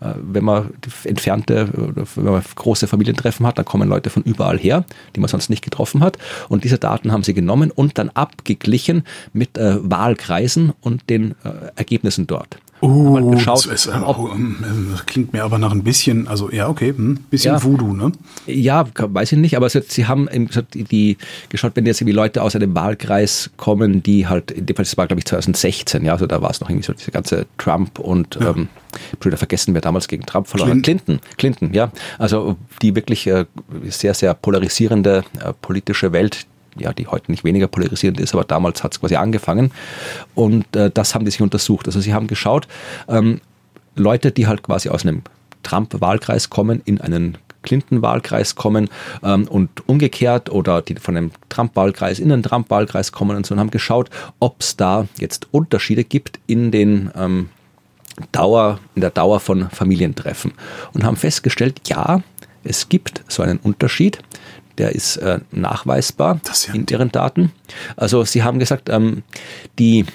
äh, wenn man entfernte oder wenn man große Familientreffen hat, dann kommen Leute von überall her, die man sonst nicht getroffen hat. Und diese Daten haben sie genommen und dann abgeglichen mit äh, Wahlkreisen und den äh, Ergebnissen dort. Uh, Haben halt geschaut, das, ist, äh, auch, ähm, das klingt mir aber nach ein bisschen, also ja, okay, hm, bisschen Ja. Voodoo, ne? Ja, weiß ich nicht, aber hat- sie haben die, geschaut, wenn jetzt irgendwie Leute aus einem Wahlkreis kommen, die halt, in dem Fall, das war glaube ich 2016, ja, also da war es noch irgendwie so diese ganze Trump und, ähm, ich habe wieder vergessen, wer damals gegen Trump verloren. Clinton. Clinton, Clinton, ja. Also die wirklich äh, sehr, sehr polarisierende äh, politische Welt, ja, die heute nicht weniger polarisierend ist, aber damals hat es quasi angefangen. Und äh, das haben die sich untersucht. Also sie haben geschaut, ähm, Leute, die halt quasi aus einem Trump-Wahlkreis kommen, in einen Clinton-Wahlkreis kommen ähm, und umgekehrt oder die von einem Trump-Wahlkreis in einen Trump-Wahlkreis kommen und so und haben geschaut, ob es da jetzt Unterschiede gibt in den ähm, Dauer, in der Dauer von Familientreffen und haben festgestellt, ja, es gibt so einen Unterschied. Der ist äh, nachweisbar ja in ihren Daten. Also sie haben gesagt, ähm, die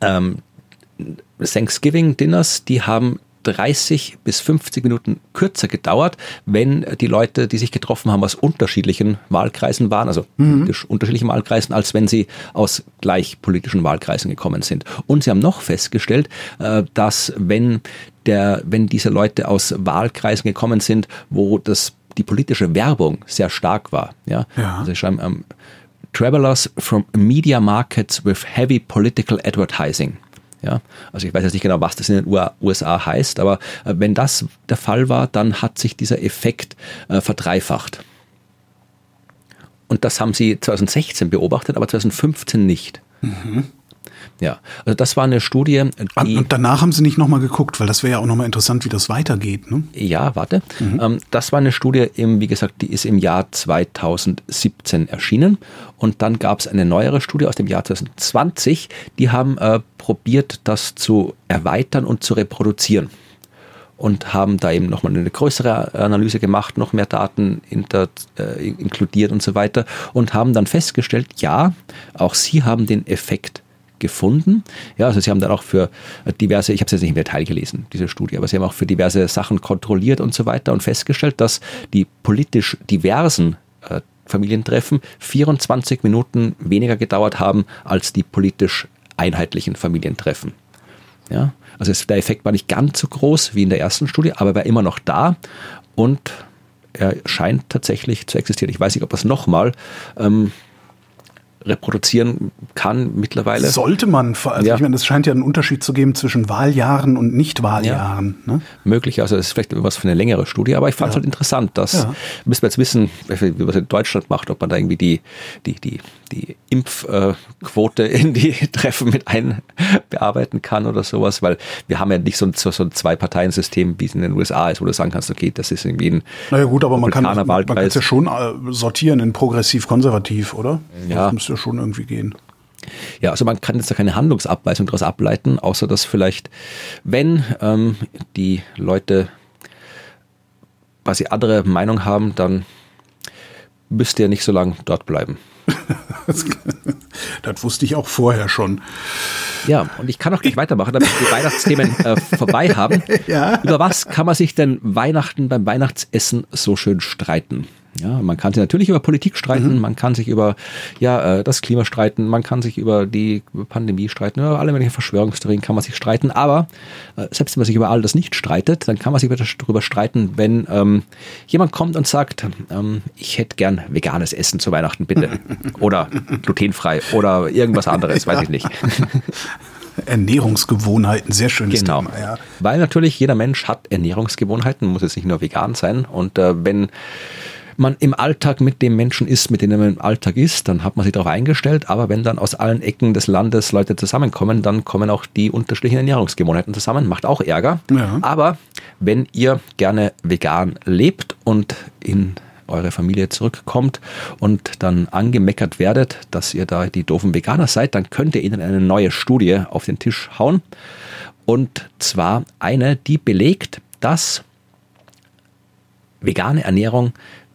ähm, Thanksgiving-Dinners, die haben 30 bis 50 Minuten kürzer gedauert, wenn die Leute, die sich getroffen haben, aus unterschiedlichen Wahlkreisen waren, also politisch unterschiedlichen Wahlkreisen, als wenn sie aus gleich politischen Wahlkreisen gekommen sind. Und sie haben noch festgestellt, äh, dass wenn der, wenn diese Leute aus Wahlkreisen gekommen sind, wo das die politische Werbung sehr stark war, ja, Ja. also sie schreiben, ähm, Travelers from media markets with heavy political advertising. Ja, also ich weiß jetzt nicht genau, was das in den USA heißt, aber äh, wenn das der Fall war, dann hat sich dieser Effekt äh, verdreifacht. Und das haben sie 2016 beobachtet, aber 2015 nicht. Ja, also das war eine Studie, Ah. Und danach haben sie nicht nochmal geguckt, weil das wäre ja auch nochmal interessant, wie das weitergeht. Ne? Ja, warte. Ähm, das war eine Studie, im, wie gesagt, die ist im Jahr 2017 erschienen. Und dann gab es eine neuere Studie aus dem Jahr 2020. Die haben äh, probiert, das zu erweitern und zu reproduzieren. Und haben da eben nochmal eine größere Analyse gemacht, noch mehr Daten inter, äh, inkludiert und so weiter. Und haben dann festgestellt, ja, auch sie haben den Effekt gefunden. Ja, also sie haben dann auch für diverse, ich habe es jetzt nicht im Detail gelesen, diese Studie, aber sie haben auch für diverse Sachen kontrolliert und so weiter und festgestellt, dass die politisch diversen äh, Familientreffen 24 Minuten weniger gedauert haben als die politisch einheitlichen Familientreffen. Ja, also es, der Effekt war nicht ganz so groß wie in der ersten Studie, aber er war immer noch da und er scheint tatsächlich zu existieren. Ich weiß nicht, ob das nochmal ähm, reproduzieren kann mittlerweile. Sollte man, also Ja. ich meine, es scheint ja einen Unterschied zu geben zwischen Wahljahren und Nicht-Wahljahren. Ne? möglich. Also das ist vielleicht was für eine längere Studie, aber ich fand es halt interessant, dass Ja. müssen wir jetzt wissen, wie man es in Deutschland macht, ob man da irgendwie die, die, die, die Impfquote in die Treffen mit einbearbeiten kann oder sowas, weil wir haben ja nicht so ein, so so ein Zwei-Parteien-System, wie es in den USA ist, wo du sagen kannst, okay, das ist irgendwie ein Naja gut, aber man kann es ja schon äh, sortieren in progressiv-konservativ, oder? Ja. Das müsste ja schon irgendwie gehen. Ja, also man kann jetzt da keine Handlungsabweisung daraus ableiten, außer dass vielleicht, wenn ähm, die Leute quasi andere Meinung haben, dann müsste er nicht so lange dort bleiben. Das wusste ich auch vorher schon. Ja, und ich kann auch gleich weitermachen, damit wir die Weihnachtsthemen äh, vorbei haben. Ja. Über was kann man sich denn Weihnachten beim Weihnachtsessen so schön streiten? Ja, man kann sich natürlich über Politik streiten, man kann sich über ja, äh, das Klima streiten, man kann sich über die Pandemie streiten, über alle möglichen Verschwörungstheorien kann man sich streiten, aber äh, selbst wenn man sich über all das nicht streitet, dann kann man sich darüber streiten, wenn ähm, jemand kommt und sagt, ähm, ich hätte gern veganes Essen zu Weihnachten, bitte. Oder glutenfrei oder irgendwas anderes, weiß ich nicht. Ernährungsgewohnheiten, sehr schönes Genau. Thema. Ja. Weil natürlich jeder Mensch hat Ernährungsgewohnheiten, muss jetzt nicht nur vegan sein. Und äh, wenn man im Alltag mit dem Menschen ist, mit dem man im Alltag ist, dann hat man sich darauf eingestellt. Aber wenn dann aus allen Ecken des Landes Leute zusammenkommen, dann kommen auch die unterschiedlichen Ernährungsgewohnheiten zusammen. Macht auch Ärger. Ja. Aber wenn ihr gerne vegan lebt und in eure Familie zurückkommt und dann angemeckert werdet, dass ihr da die doofen Veganer seid, dann könnt ihr ihnen eine neue Studie auf den Tisch hauen. Und zwar eine, die belegt, dass vegane Ernährung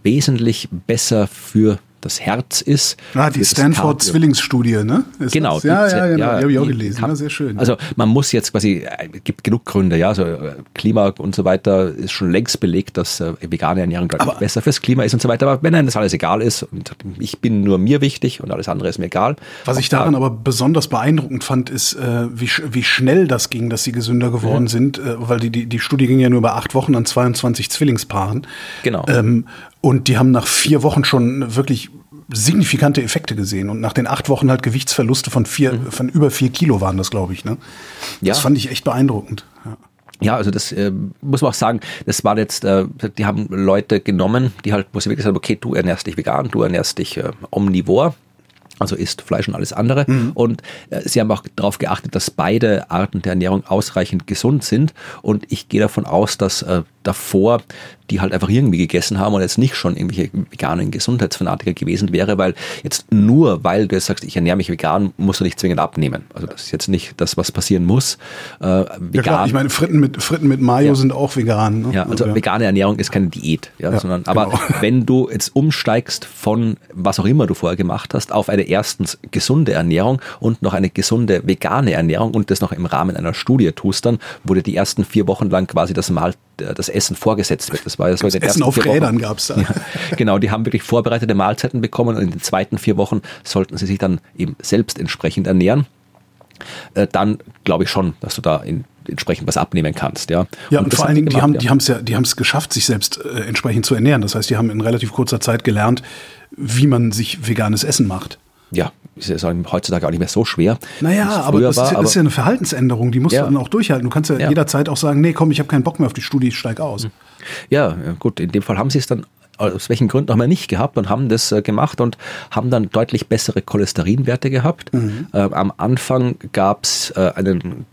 wesentlich besser für das Herz ist. Ah, die für das Stanford-Zwillingsstudie, ne? Ist Genau. das? Ja, ja, genau. die habe ich auch gelesen. kann- Ja, sehr schön. Also man muss jetzt quasi, äh, gibt genug Gründe, ja, also äh, Klima und so weiter ist schon längst belegt, dass äh, vegane Ernährung Aber- besser fürs Klima ist und so weiter. Aber wenn einem das alles egal ist und ich bin nur mir wichtig und alles andere ist mir egal. Was ich daran aber besonders beeindruckend fand, ist, äh, wie, wie schnell das ging, dass sie gesünder geworden Mhm. sind, äh, weil die, die, die Studie ging ja nur über acht Wochen an 22 Zwillingspaaren. Genau. Ähm, und die haben nach vier Wochen schon wirklich signifikante Effekte gesehen. Und nach den acht Wochen halt Gewichtsverluste von vier, von über vier Kilo waren das, glaube ich. Ne? Mhm. Ja. Das fand ich echt beeindruckend. Ja. Ja, also das äh, muss man auch sagen, das war jetzt, äh, die haben Leute genommen, die halt, wo sie wirklich sagen, okay, du ernährst dich vegan, du ernährst dich äh, omnivor, also isst Fleisch und alles andere. Und äh, sie haben auch darauf geachtet, dass beide Arten der Ernährung ausreichend gesund sind. Und ich gehe davon aus, dass äh, davor die halt einfach irgendwie gegessen haben und jetzt nicht schon irgendwelche veganen Gesundheitsfanatiker gewesen wäre, weil jetzt nur, weil du jetzt sagst, ich ernähre mich vegan, musst du nicht zwingend abnehmen. Also das ist jetzt nicht das, was passieren muss. Äh, vegan, Ja klar, ich meine, Fritten mit, Fritten mit Mayo Ja. sind auch vegan. Ne? ja, also vegane Ernährung ist keine Diät, ja, Ja, sondern aber genau. wenn du jetzt umsteigst von was auch immer du vorher gemacht hast auf eine erstens gesunde Ernährung und noch eine gesunde vegane Ernährung und das noch im Rahmen einer Studie tust, dann wurde die ersten vier Wochen lang quasi das Mal das Essen vorgesetzt wird. Das war das war in den Essen ersten auf. Rädern gab's da. Ja, genau, die haben wirklich vorbereitete Mahlzeiten bekommen und in den zweiten vier Wochen sollten sie sich dann eben selbst entsprechend ernähren. Äh, Dann glaube ich schon, dass du da in, entsprechend was abnehmen kannst. Ja, Ja, und, das vor allen Dingen, die haben, ja. die haben es ja, die haben es geschafft, sich selbst äh, entsprechend zu ernähren. Das heißt, die haben in relativ kurzer Zeit gelernt, wie man sich veganes Essen macht. Ja, ist ja heutzutage auch nicht mehr so schwer. Naja, aber das, ist, war, ist ja eine Verhaltensänderung, die musst Ja. du dann auch durchhalten. Du kannst ja, Ja. jederzeit auch sagen, nee, komm, ich habe keinen Bock mehr auf die Studie, ich steig aus. ja, ja, gut, in dem Fall haben sie es dann aus welchen Gründen haben wir nicht gehabt und haben das äh, gemacht und haben dann deutlich bessere Cholesterinwerte gehabt. Mhm. Äh, am Anfang gab es äh, einen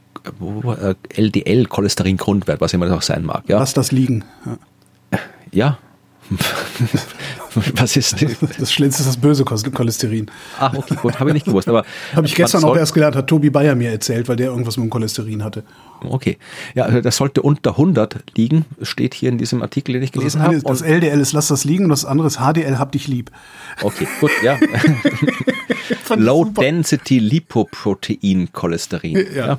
äh, LDL-Cholesterin-Grundwert, was immer das auch sein mag. Ja. Lass das liegen. Ja. ja. Was ist das? Das Schlimmste ist das böse Cholesterin. Ach, okay, gut, habe ich nicht gewusst. Aber habe ich gestern auch erst gelernt, hat Tobi Bayer mir erzählt, weil der irgendwas mit dem Cholesterin hatte. Okay, ja, also das sollte unter 100 liegen, steht hier in diesem Artikel, den ich gelesen habe. Das LDL ist lass das liegen und das andere ist HDL, hab dich lieb. Okay, gut, ja. Low Density Lipoprotein Cholesterin. Ja. ja.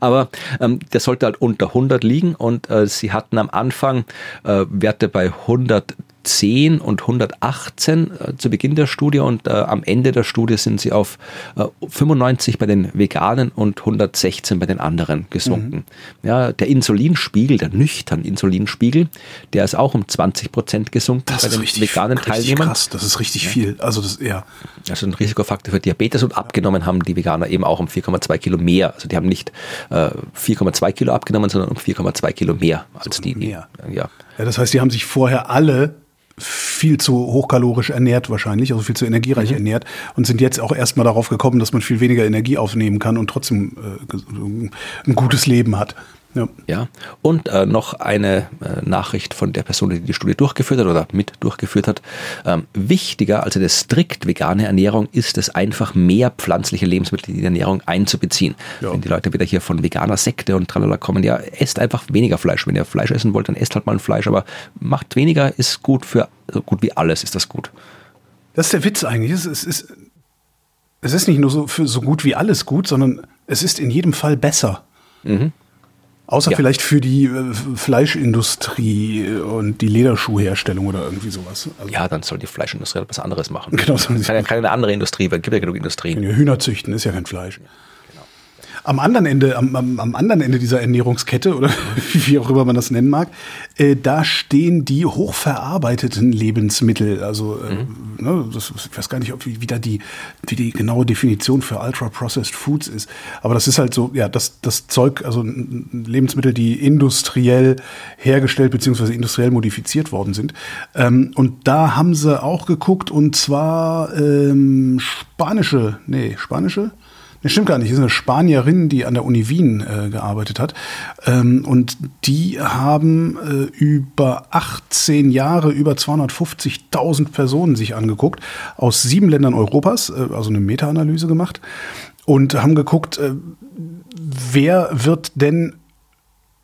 Aber ähm, der sollte halt unter 100 liegen und äh, sie hatten am Anfang äh, Werte bei 100 110 und 118 äh, zu Beginn der Studie und äh, am Ende der Studie sind sie auf äh, 95 bei den Veganen und 116 bei den anderen gesunken. Mhm. Ja, der Insulinspiegel, der nüchtern Insulinspiegel, der ist auch um 20 Prozent gesunken das bei den richtig, veganen richtig Teilnehmern. Krass, das ist richtig ja. viel. Also das ja. Also ein Risikofaktor für Diabetes und abgenommen haben die Veganer eben auch um 4,2 Kilo mehr. Also die haben nicht äh, 4,2 Kilo abgenommen, sondern um 4,2 Kilo mehr als so die. Mehr. Ja. ja, das heißt, die haben sich vorher alle viel zu hochkalorisch ernährt wahrscheinlich, also viel zu energiereich mhm. ernährt und sind jetzt auch erstmal darauf gekommen, dass man viel weniger Energie aufnehmen kann und trotzdem äh, ein gutes Leben hat. Ja. ja. Und äh, noch eine äh, Nachricht von der Person, die die Studie durchgeführt hat oder mit durchgeführt hat. Ähm, wichtiger als eine strikt vegane Ernährung ist es einfach, mehr pflanzliche Lebensmittel in die Ernährung einzubeziehen. Ja. Wenn die Leute wieder hier von veganer Sekte und tralala kommen, ja, esst einfach weniger Fleisch. Wenn ihr Fleisch essen wollt, dann esst halt mal ein Fleisch, aber macht weniger, ist gut für, so gut wie alles ist das gut. Das ist der Witz eigentlich. Es ist, es ist nicht nur so für so gut wie alles gut, sondern es ist in jedem Fall besser. Mhm. Außer ja. vielleicht für die äh, Fleischindustrie und die Lederschuhherstellung oder irgendwie sowas. Also ja, dann soll die Fleischindustrie etwas anderes machen. Genau. Kann ja keine andere Industrie, weil es gibt ja genug Industrien. Hühner züchten ist ja kein Fleisch am anderen Ende, am, am, am, anderen Ende dieser Ernährungskette oder wie auch immer man das nennen mag, äh, da stehen die hochverarbeiteten Lebensmittel. Also äh, mhm. ne, das, ich weiß gar nicht, ob wie, wie da die, wie die genaue Definition für ultra-processed Foods ist. Aber das ist halt so, ja, das, das Zeug, also Lebensmittel, die industriell hergestellt bzw. industriell modifiziert worden sind. Ähm, und da haben sie auch geguckt und zwar ähm, spanische, nee, spanische? Das stimmt gar nicht. Das ist eine Spanierin, die an der Uni Wien äh, gearbeitet hat. Ähm, und die haben äh, über 18 Jahre über 250.000 Personen sich angeguckt, aus sieben Ländern Europas, äh, also eine Meta-Analyse gemacht. Und haben geguckt, äh, wer wird denn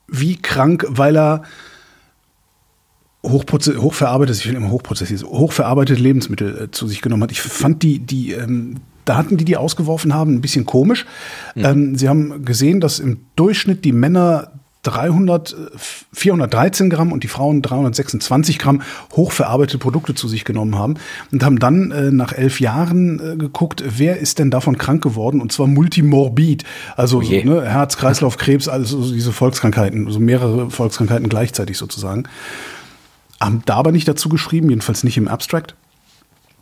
wie krank, weil er hochverarbeitetes, ich will immer hochprozessiert, hochverarbeitete Lebensmittel äh, zu sich genommen hat. Ich fand die, die ähm, da hatten die, die ausgeworfen haben, ein bisschen komisch. Mhm. Ähm, sie haben gesehen, dass im Durchschnitt die Männer 300, 413 Gramm und die Frauen 326 Gramm hochverarbeitete Produkte zu sich genommen haben und haben dann äh, nach elf Jahren äh, geguckt, wer ist denn davon krank geworden und zwar multimorbid, also oh so, ne, Herz, Kreislauf, Krebs, also diese Volkskrankheiten, also mehrere Volkskrankheiten gleichzeitig sozusagen. Haben da aber nicht dazu geschrieben, jedenfalls nicht im Abstract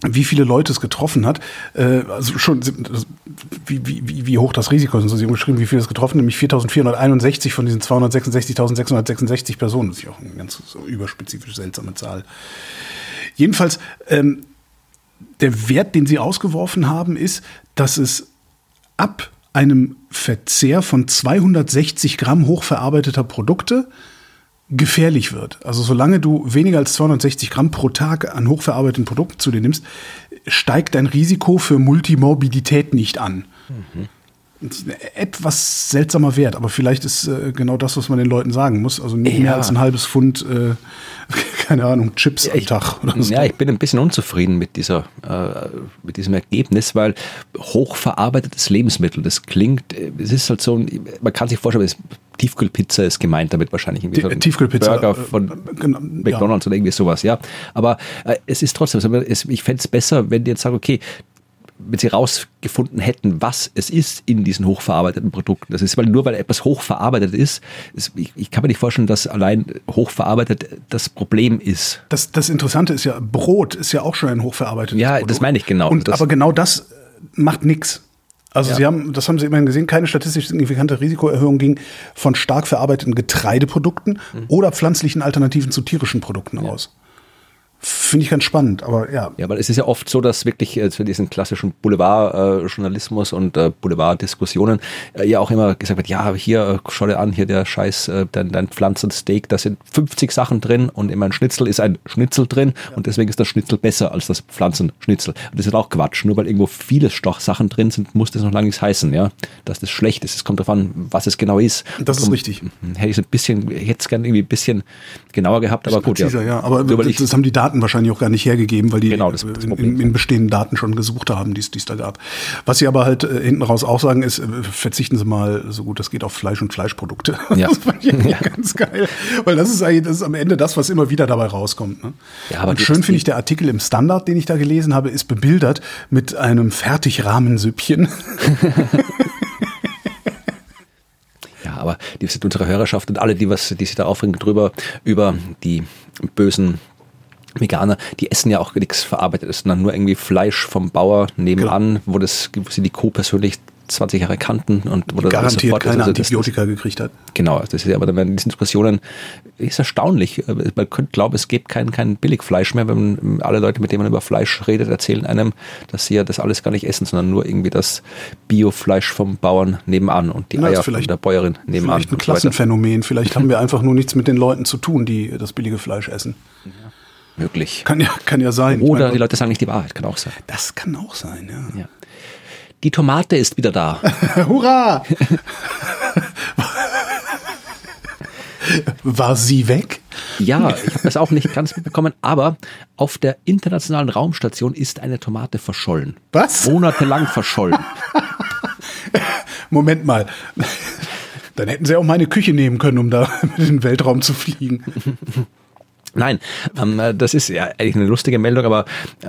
wie viele Leute es getroffen hat, äh, also schon wie, wie, wie hoch das Risiko ist. Also sie haben geschrieben, wie viele es getroffen, nämlich 4.461 von diesen 266.666 Personen. Das ist ja auch eine ganz so überspezifisch seltsame Zahl. Jedenfalls, ähm, der Wert, den sie ausgeworfen haben, ist, dass es ab einem Verzehr von 260 Gramm hochverarbeiteter Produkte gefährlich wird. Also solange du weniger als 260 Gramm pro Tag an hochverarbeiteten Produkten zu dir nimmst, steigt dein Risiko für Multimorbidität nicht an. Mhm. Etwas seltsamer Wert, aber vielleicht ist äh, genau das, was man den Leuten sagen muss. Also nicht ja. mehr als ein halbes Pfund, äh, keine Ahnung, Chips ja, am Tag. Oder so. Ja, ich bin ein bisschen unzufrieden mit, dieser, äh, mit diesem Ergebnis, weil hochverarbeitetes Lebensmittel, das klingt, äh, es ist halt so, man kann sich vorstellen, es Tiefkühlpizza ist gemeint damit wahrscheinlich irgendwie so ein Tiefkühlpizza Burger äh, von genau, McDonalds ja. oder irgendwie sowas, ja. Aber äh, es ist trotzdem, ich fände es besser, wenn die jetzt sagen, okay, wenn sie rausgefunden hätten, was es ist in diesen hochverarbeiteten Produkten. Das ist, weil nur weil etwas hochverarbeitet ist, ist ich, ich, kann mir nicht vorstellen, dass allein hochverarbeitet das Problem ist. Das, das Interessante ist ja, Brot ist ja auch schon ein hochverarbeitetes ja, Produkt. Ja, das meine ich genau. Und, aber genau das macht nichts. Also ja. Sie haben, das haben Sie immerhin gesehen, keine statistisch signifikante Risikoerhöhung ging von stark verarbeiteten Getreideprodukten mhm. oder pflanzlichen Alternativen zu tierischen Produkten ja. aus. Finde ich ganz spannend, aber ja. Ja, weil es ist ja oft so, dass wirklich äh, zu diesen klassischen Boulevard-Journalismus und äh, Boulevard-Diskussionen äh, ja auch immer gesagt wird, ja, hier, äh, schau dir an, hier der Scheiß, äh, dein, dein Pflanzensteak, da sind 50 Sachen drin und in meinem Schnitzel ist ein Schnitzel drin und deswegen ist das Schnitzel besser als das Pflanzenschnitzel. Und das ist auch Quatsch. Nur weil irgendwo viele Stochsachen drin sind, muss das noch lange nichts heißen, ja. Dass das schlecht ist. Es kommt darauf an, was es genau ist. Das ist Und, richtig. Hätte ich es ein bisschen, hätte es gerne irgendwie ein bisschen genauer gehabt, aber gut, Präziser, ja. Aber Nur weil das, ich- das haben die Daten wahrscheinlich auch gar nicht hergegeben, weil die Genau, das das in, Problem. in, in bestehenden Daten schon gesucht haben, die es da gab. Was sie aber halt äh, hinten raus auch sagen, ist, äh, verzichten Sie mal so gut das geht auf Fleisch und Fleischprodukte. Ja. Das fand ich Ja. ganz geil. Weil das ist eigentlich, das ist am Ende das, was immer wieder dabei rauskommt. Ne? Ja, aber und schön finde ich, der Artikel im Standard, den ich da gelesen habe, ist bebildert mit einem Fertigrahmensüppchen. Ja, aber die sind unsere Hörerschaft und alle, die was, die sich da aufregen drüber, über die bösen Veganer, die essen ja auch nichts Verarbeitetes, sondern nur irgendwie Fleisch vom Bauer nebenan, wo das, wo sie die Kuh persönlich 20 Jahre kannten und wo das Garantiert sofort keine Also das- Antibiotika gekriegt hat. Genau, das ist ja aber dann in diesen Diskussionen ist erstaunlich. Man könnte glauben, es gibt kein, kein Billigfleisch mehr, wenn alle Leute, mit denen man über Fleisch redet, erzählen einem, dass sie ja das alles gar nicht essen, sondern nur irgendwie das Biofleisch vom Bauern nebenan und die Na, Eier von vielleicht- der Bäuerin nebenan. Vielleicht ein. Klassenphänomen. Vielleicht haben wir einfach nur nichts mit den Leuten zu tun, die das billige Fleisch essen. Möglich. Kann ja, kann ja sein. Ich Oder die Leute sagen nicht die Wahrheit, kann auch sein. das kann auch sein, ja. Ja. Die Tomate ist wieder da. Hurra! War sie weg? Ja, ich habe das auch nicht ganz mitbekommen, aber auf der internationalen Raumstation ist eine Tomate verschollen. Was? Monatelang verschollen. Moment mal. Dann hätten sie auch meine Küche nehmen können, um da in den Weltraum zu fliegen. Nein, ähm, äh, das ist ja eigentlich eine lustige Meldung, aber äh,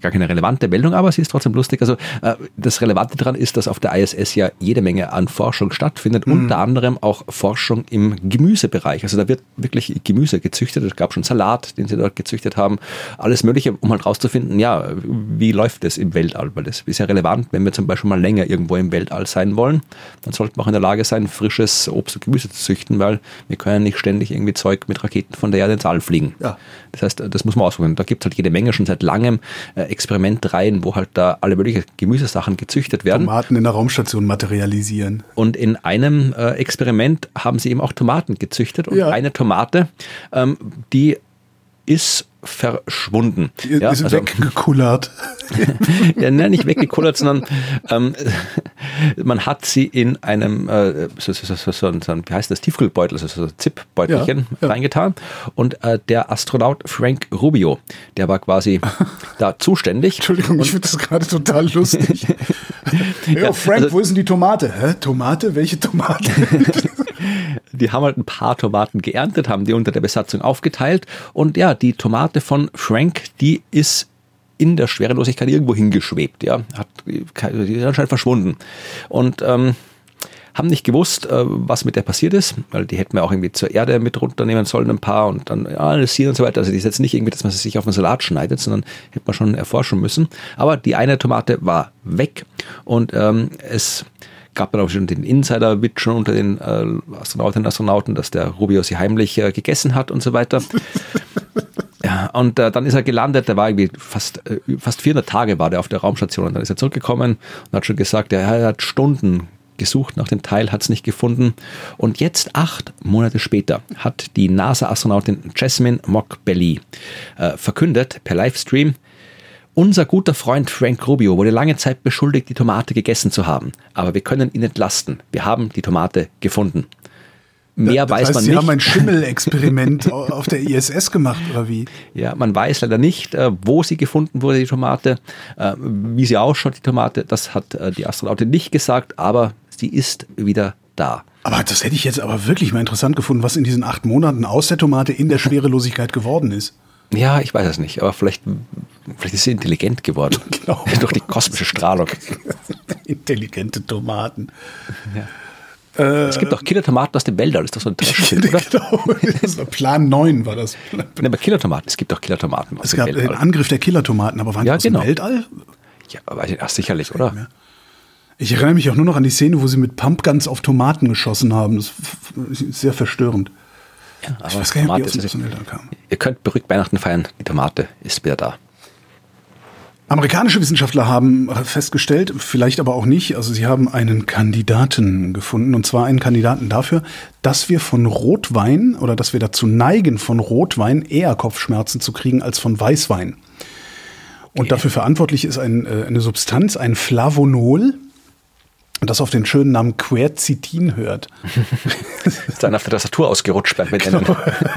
gar keine relevante Meldung, aber sie ist trotzdem lustig. Also äh, das Relevante daran ist, dass auf der ISS ja jede Menge an Forschung stattfindet, unter anderem auch Forschung im Gemüsebereich. Also da wird wirklich Gemüse gezüchtet. Es gab schon Salat, den sie dort gezüchtet haben, alles Mögliche, um halt rauszufinden, ja, wie läuft es im Weltall? Weil das ist ja relevant, wenn wir zum Beispiel mal länger irgendwo im Weltall sein wollen, dann sollten wir auch in der Lage sein, frisches Obst und Gemüse zu züchten, weil wir können nicht ständig irgendwie Zeug mit Raketen von der Erde ins All fliegen. Ja. Das heißt, das muss man ausprobieren. Da gibt es halt jede Menge schon seit langem äh, Experimentreihen, wo halt da alle möglichen Gemüsesachen gezüchtet werden. Tomaten in der Raumstation materialisieren. Und in einem äh, Experiment haben sie eben auch Tomaten gezüchtet. Und Ja. eine Tomate, ähm, die ist verschwunden. Die ist also- weggekullert. ja, ne, nicht weggekullert, sondern ähm, man hat sie in einem, äh, so, so, so, so, so, wie heißt das, Tiefkühlbeutel, also so ein Zip-Beutelchen Ja, ja. reingetan. Und äh, der Astronaut Frank Rubio, der war quasi da zuständig. Entschuldigung, ich finde das gerade total lustig. ja, Ja, Frank, also- wo ist denn die Tomate? Hä? Tomate? Welche Tomate? Die haben halt ein paar Tomaten geerntet, haben die unter der Besatzung aufgeteilt. Und ja, die Tomate von Frank, die ist in der Schwerelosigkeit irgendwo hingeschwebt, ja, hat die ist anscheinend verschwunden. Und ähm, haben nicht gewusst, äh, was mit der passiert ist, weil die hätten wir auch irgendwie zur Erde mit runternehmen sollen, ein paar und dann analysieren und so weiter. Also die ist jetzt nicht irgendwie, dass man sie sich auf den Salat schneidet, sondern hätte man schon erforschen müssen. Aber die eine Tomate war weg und ähm, es gab dann auch schon den Insider-Witz schon unter den äh, Astronautinnen und Astronauten, dass der Rubio sie heimlich äh, gegessen hat und so weiter. Ja, und äh, dann ist er gelandet, der war irgendwie fast, äh, fast 400 Tage war der auf der Raumstation und dann ist er zurückgekommen und hat schon gesagt, er hat Stunden gesucht nach dem Teil, hat es nicht gefunden. Und jetzt, acht Monate später, hat die NASA-Astronautin Jasmine Mock-Belly äh, verkündet per Livestream, unser guter Freund Frank Rubio wurde lange Zeit beschuldigt, die Tomate gegessen zu haben. Aber wir können ihn entlasten. Wir haben die Tomate gefunden. Mehr das weiß heißt, man Sie nicht. haben ein Schimmelexperiment au- auf der ISS gemacht, oder wie? Ja, man weiß leider nicht, äh, wo sie gefunden wurde, die Tomate, äh, wie sie ausschaut, die Tomate. Das hat äh, die Astronautin nicht gesagt, aber sie ist wieder da. Aber das hätte ich jetzt aber wirklich mal interessant gefunden, was in diesen acht Monaten aus der Tomate in der Schwerelosigkeit geworden ist. Ja, ich weiß es nicht, aber vielleicht, vielleicht ist sie intelligent geworden. Genau. Durch die kosmische Strahlung. Intelligente Tomaten. Es gibt auch Killer-Tomaten aus dem Weltall, ist doch so ein Trashfilm, oder? genau. Das war Plan 9 war das. Nein, aber Killer-Tomaten, es gibt auch Killer-Tomaten aus Es dem gab den Weltall. Angriff der Killertomaten, aber waren Ja, die aus genau. dem Weltall? Ja, weiß ich, ach, sicherlich, oder? Ich erinnere mich auch nur noch an die Szene, wo sie mit Pumpguns auf Tomaten geschossen haben. Das ist sehr verstörend. Ja, aber ich weiß gar nicht, wie aus Eltern kam. Ihr könnt beruhigt Weihnachten feiern. Die Tomate ist wieder da. Amerikanische Wissenschaftler haben festgestellt, vielleicht aber auch nicht, also sie haben einen Kandidaten gefunden, und zwar einen Kandidaten dafür, dass wir von Rotwein oder dass wir dazu neigen, von Rotwein eher Kopfschmerzen zu kriegen als von Weißwein. Und dafür verantwortlich ist ein, äh, eine Substanz, ein Flavonol, das auf den schönen Namen Quercetin hört. Ist dann auf der Tastatur ausgerutscht beim Benennen.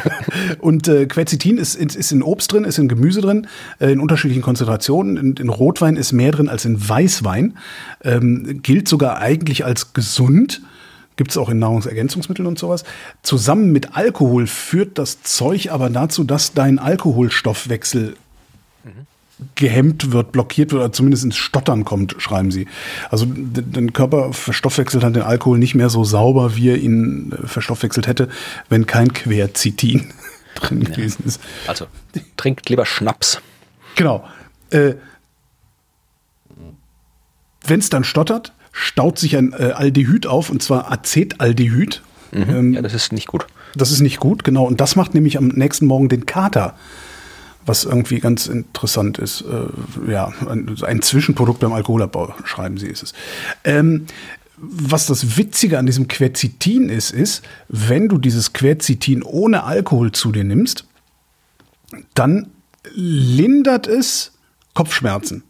Und äh, Quercetin ist, ist, ist in Obst drin, ist in Gemüse drin, äh, in unterschiedlichen Konzentrationen. In, in Rotwein ist mehr drin als in Weißwein. Ähm, gilt sogar eigentlich als gesund. Gibt es auch in Nahrungsergänzungsmitteln und sowas. Zusammen mit Alkohol führt das Zeug aber dazu, dass dein Alkoholstoffwechsel gehemmt wird, blockiert wird oder zumindest ins Stottern kommt, schreiben sie. Also d- dein Körper verstoffwechselt dann den Alkohol nicht mehr so sauber, wie er ihn äh, verstoffwechselt hätte, wenn kein Quercetin drin gewesen ist. Also, trinkt lieber Schnaps. Genau. Äh, Wenn es dann stottert, staut sich ein äh, Aldehyd auf, und zwar Acetaldehyd. Ähm, Ja, das ist nicht gut. Das ist nicht gut, genau. Und das macht nämlich am nächsten Morgen den Kater. Was irgendwie ganz interessant ist. Äh, ja, ein, ein Zwischenprodukt beim Alkoholabbau, schreiben sie, ist es. Ähm, was das Witzige an diesem Quercetin ist, ist, wenn du dieses Quercetin ohne Alkohol zu dir nimmst, dann lindert es Kopfschmerzen.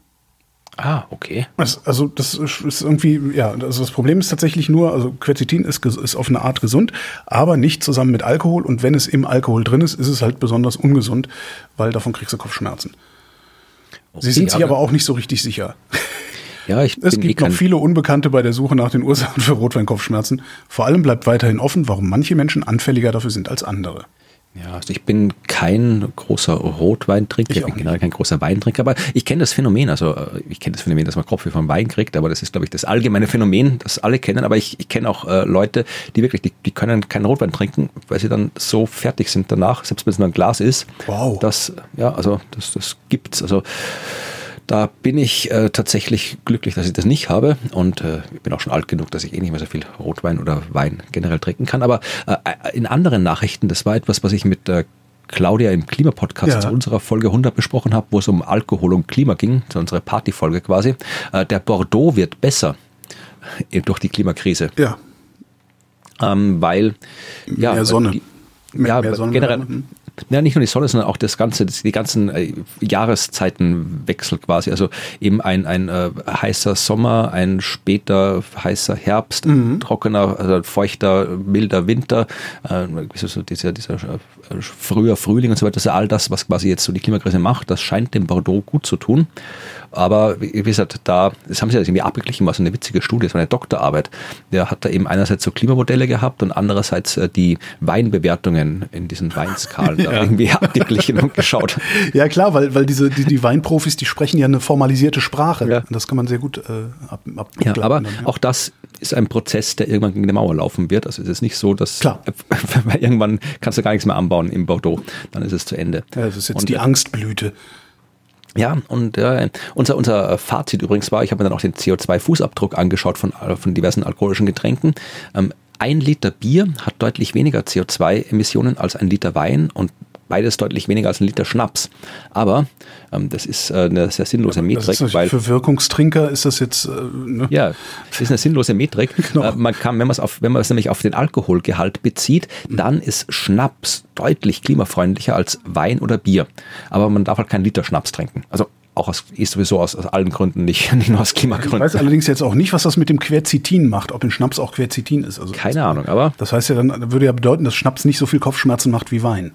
Ah, okay. Das, also das ist irgendwie, ja, also das Problem ist tatsächlich nur, also Quercetin ist, ist auf eine Art gesund, aber nicht zusammen mit Alkohol. Und wenn es im Alkohol drin ist, ist es halt besonders ungesund, weil davon kriegst du Kopfschmerzen. Sie sind sich aber auch nicht so richtig sicher. Ja, ich Es eh gibt noch kein, viele Unbekannte bei der Suche nach den Ursachen für Rotweinkopfschmerzen. Vor allem bleibt weiterhin offen, warum manche Menschen anfälliger dafür sind als andere. Ja, also ich bin kein großer Rotweintrinker, Ich bin generell kein großer Weintrinker, aber ich kenne das Phänomen, also äh, ich kenne das Phänomen, dass man Kopfweh vom Wein kriegt, aber das ist, glaube ich, das allgemeine Phänomen, das alle kennen, aber ich, ich kenne auch äh, Leute, die wirklich, die, die können keinen Rotwein trinken, weil sie dann so fertig sind danach, selbst wenn es nur ein Glas ist. Wow. Das, ja, also das, das gibt's, also da bin ich äh, tatsächlich glücklich, dass ich das nicht habe und äh, ich bin auch schon alt genug, dass ich eh nicht mehr so viel Rotwein oder Wein generell trinken kann. Aber äh, in anderen Nachrichten, das war etwas, was ich mit äh, Claudia im Klimapodcast Ja. zu unserer Folge 100 besprochen habe, wo es um Alkohol und Klima ging, zu unserer Partyfolge quasi. Äh, der Bordeaux wird besser äh, durch die Klimakrise, Ja, ähm, weil ja, Mehr Sonne. Die, Mehr- ja, mehr Sonne, generell. Ja, nicht nur die Sonne, sondern auch das ganze, die ganzen äh, Jahreszeitenwechsel quasi. Also eben ein, ein äh, heißer Sommer, ein später heißer Herbst, Mhm. trockener, also feuchter, milder Winter, äh, so dieser, dieser äh, früher Frühling und so weiter. Ist all das, was quasi jetzt so die Klimakrise macht. Das scheint dem Bordeaux gut zu tun. Aber wie gesagt, da, das haben sie ja irgendwie abgeglichen, war so eine witzige Studie, das war eine Doktorarbeit. Der hat da eben einerseits so Klimamodelle gehabt und andererseits äh, die Weinbewertungen in diesen Weinskalen da irgendwie abgeglichen und geschaut. Ja, klar, weil, weil diese, die, die Weinprofis, die sprechen ja eine formalisierte Sprache. Ja. Und das kann man sehr gut äh, ab, ab Ja, aber dann, ja. auch das ist ein Prozess, der irgendwann gegen die Mauer laufen wird. Also es ist nicht so, dass Klar. irgendwann kannst du gar nichts mehr anbauen im Bordeaux, dann ist es zu Ende. ja, das ist jetzt Und, die äh, Angstblüte. Ja, und äh, unser, unser Fazit übrigens war, ich habe mir dann auch den CO2-Fußabdruck angeschaut von, äh, von diversen alkoholischen Getränken. Ähm, ein Liter Bier hat deutlich weniger CO2-Emissionen als ein Liter Wein und beides deutlich weniger als ein Liter Schnaps. Aber ähm, das ist äh, eine sehr sinnlose Das Metrik, ist natürlich weil für Wirkungstrinker ist das jetzt, äh, ne? ja, das ist eine sinnlose Metrik. Genau. Äh, Man kann, wenn man es auf, wenn man es nämlich auf den Alkoholgehalt bezieht, dann ist Schnaps deutlich klimafreundlicher als Wein oder Bier. Aber man darf halt keinen Liter Schnaps trinken. Also auch aus, ist sowieso aus, aus allen Gründen nicht, nicht nur aus Ich Klimagründen. weiß allerdings jetzt auch nicht, was das mit dem Quercetin macht, ob in Schnaps auch Quercetin ist. Also Keine Ahnung, aber Das heißt ja dann, würde ja bedeuten, dass Schnaps nicht so viel Kopfschmerzen macht wie Wein.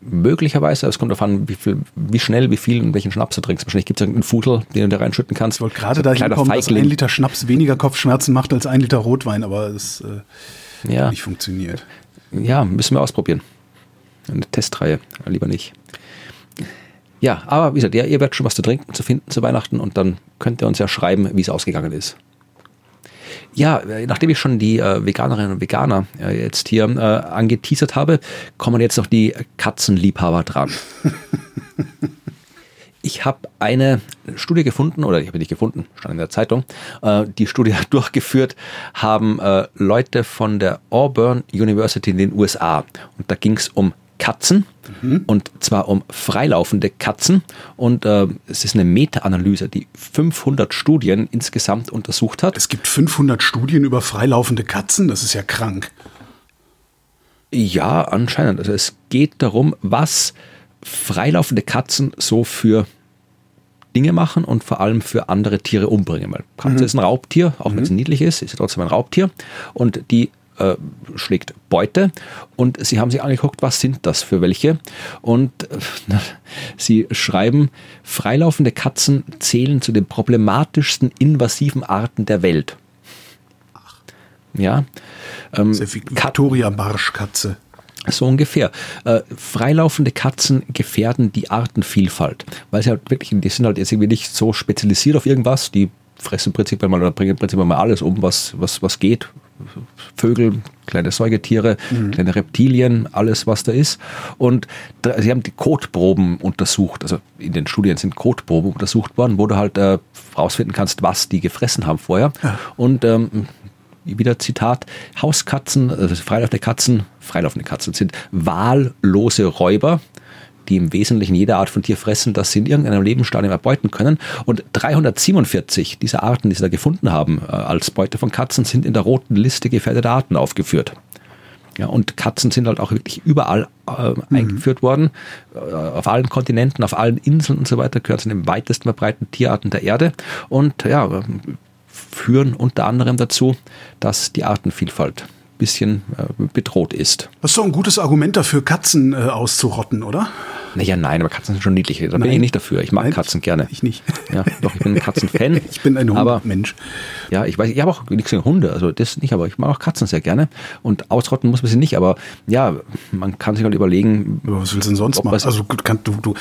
Möglicherweise, es kommt darauf an, wie, viel, wie schnell, wie viel und welchen Schnaps du trinkst. Wahrscheinlich gibt es irgendeinen Fudel, den du da reinschütten kannst. Ich wollte gerade So ein dahin kleiner kommen, dass ein Liter Schnaps weniger Kopfschmerzen macht als ein Liter Rotwein, aber es äh, ja. nicht funktioniert. Ja, müssen wir ausprobieren. Eine Testreihe, lieber nicht. Ja, aber wie gesagt, ja, ihr werdet schon was zu trinken zu finden zu Weihnachten und dann könnt ihr uns ja schreiben, wie es ausgegangen ist. Ja, äh, nachdem ich schon die äh, Veganerinnen und Veganer äh, jetzt hier äh, angeteasert habe, kommen jetzt noch die Katzenliebhaber dran. ich habe eine Studie gefunden, oder ich habe nicht gefunden, stand in der Zeitung. Äh, die Studie durchgeführt haben äh, Leute von der Auburn University in den USA. Und da ging es um Katzen mhm. und zwar um freilaufende Katzen. Und äh, es ist eine Meta-Analyse, die 500 Studien insgesamt untersucht hat. Es gibt 500 Studien über freilaufende Katzen, das ist ja krank. Ja, anscheinend. Also es geht darum, was freilaufende Katzen so für Dinge machen und vor allem für andere Tiere umbringen. Weil Katze mhm. ist ein Raubtier, auch wenn es mhm. niedlich ist, ist sie trotzdem ein Raubtier. Und die äh, schlägt Beute und sie haben sich angeguckt, was sind das für welche. Und äh, sie schreiben, freilaufende Katzen zählen zu den problematischsten invasiven Arten der Welt. Ja. Ähm, Victoria Marschkatze. So ungefähr. Äh, freilaufende Katzen gefährden die Artenvielfalt, weil sie halt wirklich, die sind halt jetzt irgendwie nicht so spezialisiert auf irgendwas, die fressen prinzipiell mal oder bringen prinzipiell mal alles um, was, was, was geht. Vögel, kleine Säugetiere, mhm. kleine Reptilien, alles was da ist. Und da, sie haben die Kotproben untersucht, also in den Studien sind Kotproben untersucht worden, wo du halt äh, rausfinden kannst, was die gefressen haben vorher. Ja. Und ähm, wieder Zitat, Hauskatzen, also freilaufende Katzen, freilaufende Katzen sind wahllose Räuber, die im Wesentlichen jede Art von Tier fressen, das sie in irgendeinem Lebensstadium erbeuten können. Und 347 dieser Arten, die sie da gefunden haben äh, als Beute von Katzen, sind in der roten Liste gefährdeter Arten aufgeführt. Ja, und Katzen sind halt auch wirklich überall äh, mhm. eingeführt worden, äh, auf allen Kontinenten, auf allen Inseln und so weiter, gehört zu den weitesten verbreiteten Tierarten der Erde. Und ja, führen unter anderem dazu, dass die Artenvielfalt bisschen äh, bedroht ist. Das ist doch ein gutes Argument dafür, Katzen äh, auszurotten, oder? Naja, nein, aber Katzen sind schon niedlich. Da nein. bin ich nicht dafür. Ich mag nein, Katzen gerne. Ich nicht. Ja, doch, ich bin ein Katzenfan. ich bin ein Hundmensch. Ja, ich weiß, ich habe auch nichts gegen Hunde, also das nicht, aber ich mag auch Katzen sehr gerne. Und ausrotten muss man sie nicht, aber ja, man kann sich halt überlegen. Aber was willst du denn sonst machen? Also du, du,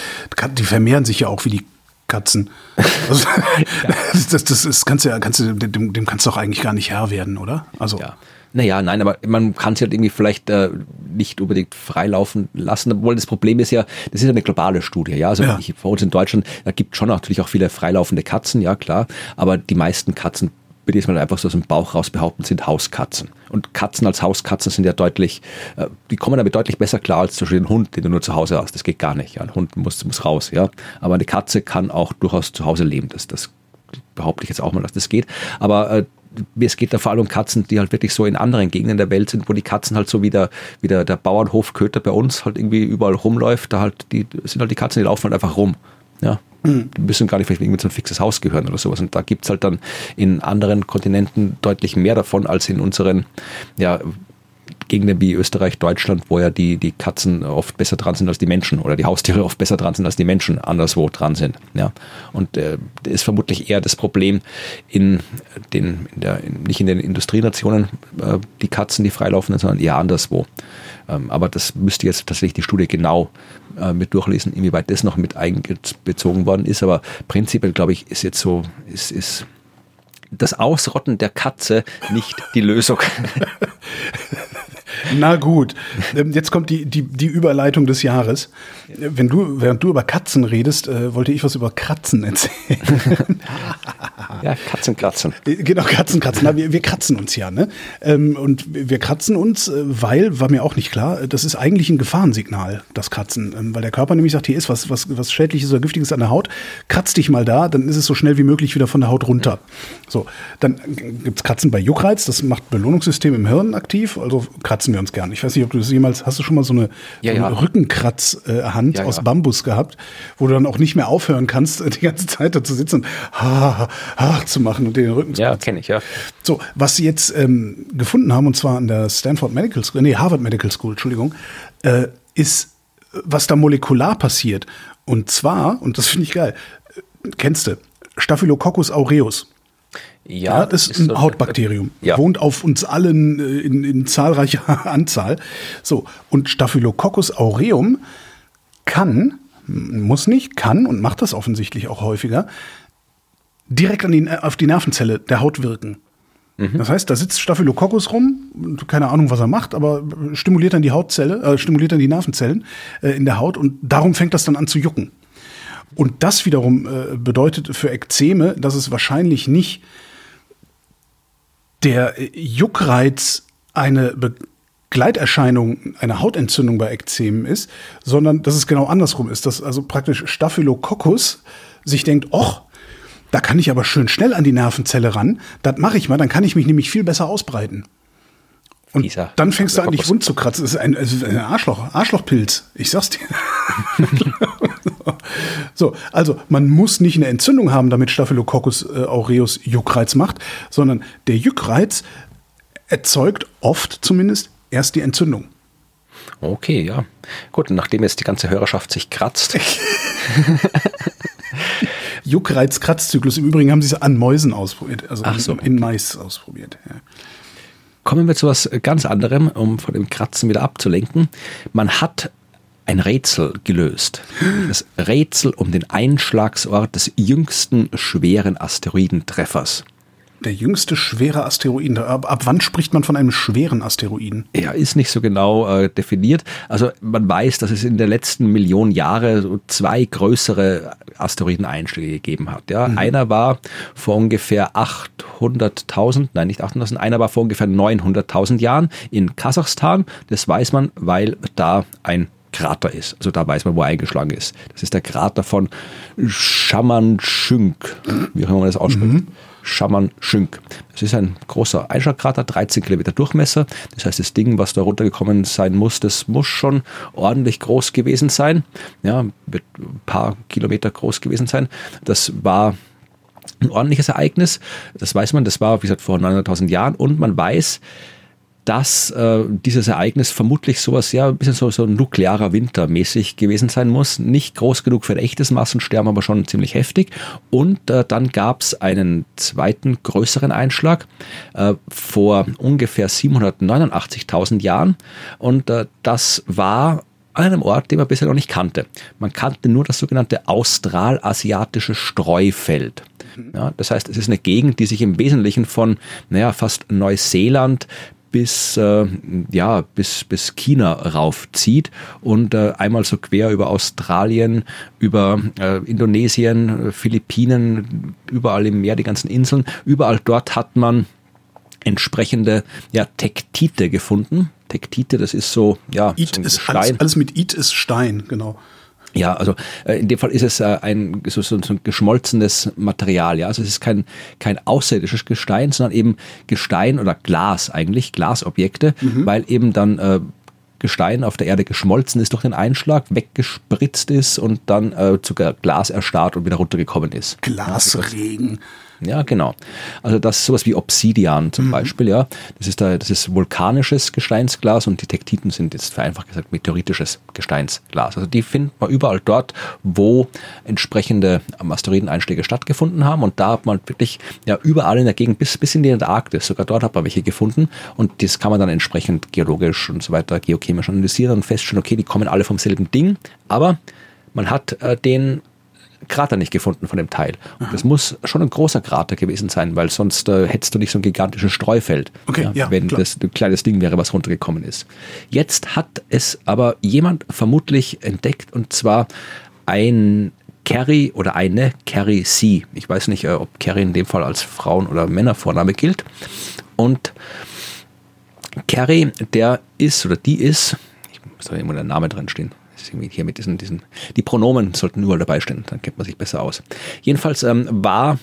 die vermehren sich ja auch wie die Katzen. Also, das, das, das ist, kannst du ja, kannst du, dem, dem kannst du doch eigentlich gar nicht Herr werden, oder? Also. Ja. Naja, nein, aber man kann sie halt irgendwie vielleicht äh, nicht unbedingt freilaufen lassen. Obwohl das Problem ist ja, das ist ja eine globale Studie, ja. Also ja. Ich, bei uns in Deutschland, da gibt schon natürlich auch viele freilaufende Katzen, ja klar. Aber die meisten Katzen würde ich mal einfach so aus dem Bauch raus behaupten, sind Hauskatzen. Und Katzen als Hauskatzen sind ja deutlich, äh, die kommen damit deutlich besser klar als zum Beispiel ein Hund, den du nur zu Hause hast. Das geht gar nicht. Ja. Ein Hund muss, muss raus, ja. Aber eine Katze kann auch durchaus zu Hause leben. Das, das behaupte ich jetzt auch mal, dass das geht. Aber äh, es geht da vor allem um Katzen, die halt wirklich so in anderen Gegenden der Welt sind, wo die Katzen halt so wie der, wie der, der Bauernhofköter bei uns halt irgendwie überall rumläuft. Da halt, die sind halt die Katzen, die laufen halt einfach rum. Ja, die müssen gar nicht vielleicht irgendwie zu ein fixes Haus gehören oder sowas. Und da gibt es halt dann in anderen Kontinenten deutlich mehr davon als in unseren ja, Gegenden wie Österreich, Deutschland, wo ja die, die Katzen oft besser dran sind als die Menschen oder die Haustiere oft besser dran sind als die Menschen anderswo dran sind. Ja. Und äh, ist vermutlich eher das Problem in den, in der, in, nicht in den Industrienationen, äh, die Katzen, die freilaufenden, sondern eher anderswo. Ähm, aber das müsste jetzt tatsächlich die Studie genau äh, mit durchlesen, inwieweit das noch mit einbezogen worden ist. Aber prinzipiell, glaube ich, ist jetzt so, ist, ist das Ausrotten der Katze nicht die Lösung. Na gut, ähm, jetzt kommt die, die, die Überleitung des Jahres. Wenn du, während du über Katzen redest, äh, wollte ich was über Kratzen erzählen. ja, Katzen kratzen. Äh, genau, Katzen kratzen. Na, wir, wir kratzen uns ja, ne? Ähm, und wir kratzen uns, äh, weil, war mir auch nicht klar, das ist eigentlich ein Gefahrensignal, das Kratzen. Ähm, weil der Körper nämlich sagt, hier ist was, was, was Schädliches oder Giftiges an der Haut, kratz dich mal da, dann ist es so schnell wie möglich wieder von der Haut runter. So, dann gibt's Kratzen bei Juckreiz, das macht Belohnungssystem im Hirn aktiv, also kratzen wir uns gern. Ich weiß nicht, ob du das jemals, hast du schon mal so eine, ja, so eine ja. Rückenkratzhand ja, aus Bambus gehabt, wo du dann auch nicht mehr aufhören kannst, die ganze Zeit da zu sitzen und ha, ha, zu machen und den Rücken zu Ja, kenne ich, ja. So, was sie jetzt ähm, gefunden haben, und zwar an der Stanford Medical School, nee, Harvard Medical School, Entschuldigung, äh, ist, was da molekular passiert. Und zwar, und das finde ich geil, äh, kennst du, Staphylococcus aureus. Ja, ja, das ist ein Hautbakterium. Ja. Wohnt auf uns allen äh, in, in zahlreicher Anzahl. So, und Staphylococcus aureum kann, muss nicht, kann und macht das offensichtlich auch häufiger, direkt an die, auf die Nervenzelle der Haut wirken. Mhm. Das heißt, da sitzt Staphylococcus rum, keine Ahnung, was er macht, aber stimuliert dann die Hautzelle, äh, stimuliert dann die Nervenzellen äh, in der Haut und darum fängt das dann an zu jucken. Und das wiederum äh, bedeutet für Ekzeme, dass es wahrscheinlich nicht der Juckreiz eine Begleiterscheinung einer Hautentzündung bei Ekzemen ist, sondern dass es genau andersrum ist, dass also praktisch Staphylococcus sich denkt, och, da kann ich aber schön schnell an die Nervenzelle ran, das mache ich mal, dann kann ich mich nämlich viel besser ausbreiten. Und Dieser dann fängst du an, dich wund zu kratzen. Das ist ein, das ist ein Arschloch, Arschlochpilz. Ich sag's dir. so, also man muss nicht eine Entzündung haben, damit Staphylococcus äh, aureus Juckreiz macht, sondern der Juckreiz erzeugt oft zumindest erst die Entzündung. Okay, ja. Gut, nachdem jetzt die ganze Hörerschaft sich kratzt. Juckreiz-Kratzzyklus. Im Übrigen haben sie es an Mäusen ausprobiert, also Ach so, in, in Mais ausprobiert. Ja. Kommen wir zu was ganz anderem, um von dem Kratzen wieder abzulenken. Man hat ein Rätsel gelöst. Das Rätsel um den Einschlagsort des jüngsten schweren Asteroidentreffers der jüngste schwere Asteroiden. Ab, ab, wann spricht man von einem schweren Asteroiden? Ja, ist nicht so genau äh, definiert. Also man weiß, dass es in den letzten Millionen Jahre so zwei größere Asteroideneinschläge gegeben hat. Ja, mhm. einer war vor ungefähr 800.000, nein nicht 800.000, einer war vor ungefähr 900.000 Jahren in Kasachstan. Das weiß man, weil da ein Krater ist. Also da weiß man, wo er eingeschlagen ist. Das ist der Krater von Shamanshunk, wie auch immer man das ausspricht. Mhm. Schaman Schünk. Es ist ein großer Einschlagkrater, 13 Kilometer Durchmesser. Das heißt, das Ding, was da runtergekommen sein muss, das muss schon ordentlich groß gewesen sein. Ja, wird ein paar Kilometer groß gewesen sein. Das war ein ordentliches Ereignis. Das weiß man, das war, wie gesagt, vor 900.000 Jahren. Und man weiß, dass äh, dieses Ereignis vermutlich sowas ja ein bisschen so, so nuklearer Winter mäßig gewesen sein muss. Nicht groß genug für ein echtes Massensterben, aber schon ziemlich heftig. Und äh, dann gab es einen zweiten größeren Einschlag äh, vor ungefähr 789.000 Jahren. Und äh, das war an einem Ort, den man bisher noch nicht kannte. Man kannte nur das sogenannte australasiatische Streufeld. Mhm. Ja, das heißt, es ist eine Gegend, die sich im Wesentlichen von naja, fast Neuseeland bis, äh, ja, bis, bis China raufzieht und äh, einmal so quer über Australien, über äh, Indonesien, Philippinen, überall im Meer, die ganzen Inseln, überall dort hat man entsprechende ja, Tektite gefunden. Tektite, das ist so, ja, It so ist Stein. Alles, alles mit It ist Stein, genau. Ja, also äh, in dem Fall ist es äh, ein so, so, so ein geschmolzenes Material. Ja, also es ist kein kein außerirdisches Gestein, sondern eben Gestein oder Glas eigentlich Glasobjekte, mhm. weil eben dann äh, Gestein auf der Erde geschmolzen ist durch den Einschlag, weggespritzt ist und dann äh, zu Glas erstarrt und wieder runtergekommen ist. Glasregen. Ja, genau. Also das ist sowas wie Obsidian zum mhm. Beispiel, ja. Das ist da, das ist vulkanisches Gesteinsglas und die Tektiten sind jetzt vereinfacht gesagt meteoritisches Gesteinsglas. Also die findet man überall dort, wo entsprechende Asteroideneinschläge stattgefunden haben. Und da hat man wirklich ja überall in der Gegend bis, bis in die Antarktis, sogar dort hat man welche gefunden. Und das kann man dann entsprechend geologisch und so weiter, geochemisch analysieren und feststellen, okay, die kommen alle vom selben Ding, aber man hat äh, den Krater nicht gefunden von dem Teil. Und das muss schon ein großer Krater gewesen sein, weil sonst äh, hättest du nicht so ein gigantisches Streufeld, okay, ja, ja, wenn klar. das ein kleines Ding wäre, was runtergekommen ist. Jetzt hat es aber jemand vermutlich entdeckt und zwar ein Carrie oder eine Carrie C. Ich weiß nicht, äh, ob Carrie in dem Fall als Frauen- oder Männervorname gilt. Und Carrie, der ist oder die ist, ich muss da immer der Name drin stehen, hier mit diesen, diesen, die Pronomen sollten überall dabei stehen, dann kennt man sich besser aus. Jedenfalls ähm, war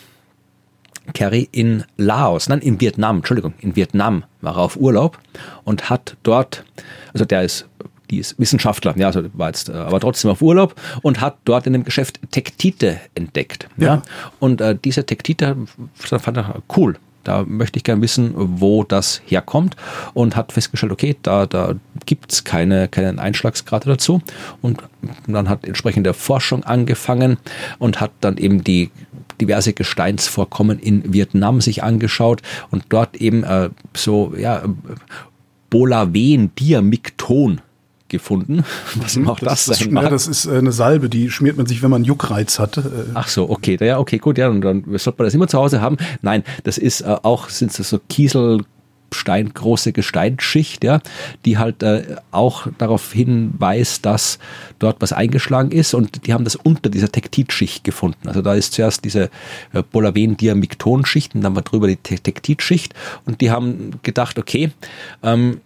Kerry in Laos, nein, in Vietnam, Entschuldigung, in Vietnam war er auf Urlaub und hat dort, also der ist, die ist Wissenschaftler, ja, also war jetzt, äh, aber trotzdem auf Urlaub und hat dort in dem Geschäft Tektite entdeckt, ja, ja. und äh, diese Tektite fand er cool, da möchte ich gerne wissen, wo das herkommt und hat festgestellt, okay, da, da gibt es keine, keinen Einschlagsgrad dazu. Und dann hat entsprechende Forschung angefangen und hat dann eben die diverse Gesteinsvorkommen in Vietnam sich angeschaut und dort eben äh, so, ja, Bolaven-Diamikton gefunden. Was immer auch das, das sein mag. Ja, das ist äh, eine Salbe, die schmiert man sich, wenn man Juckreiz hat. Äh. Ach so, okay, ja, okay, gut, ja, und dann sollte man das immer zu Hause haben. Nein, das ist äh, auch, sind das so Kiesel, Stein, große Gesteinsschicht, ja, die halt äh, auch darauf hinweist, dass dort was eingeschlagen ist und die haben das unter dieser Tektitschicht gefunden. Also da ist zuerst diese äh, Bolaven-Diamikton-Schicht und dann war drüber die Tektitschicht und die haben gedacht, okay, ähm,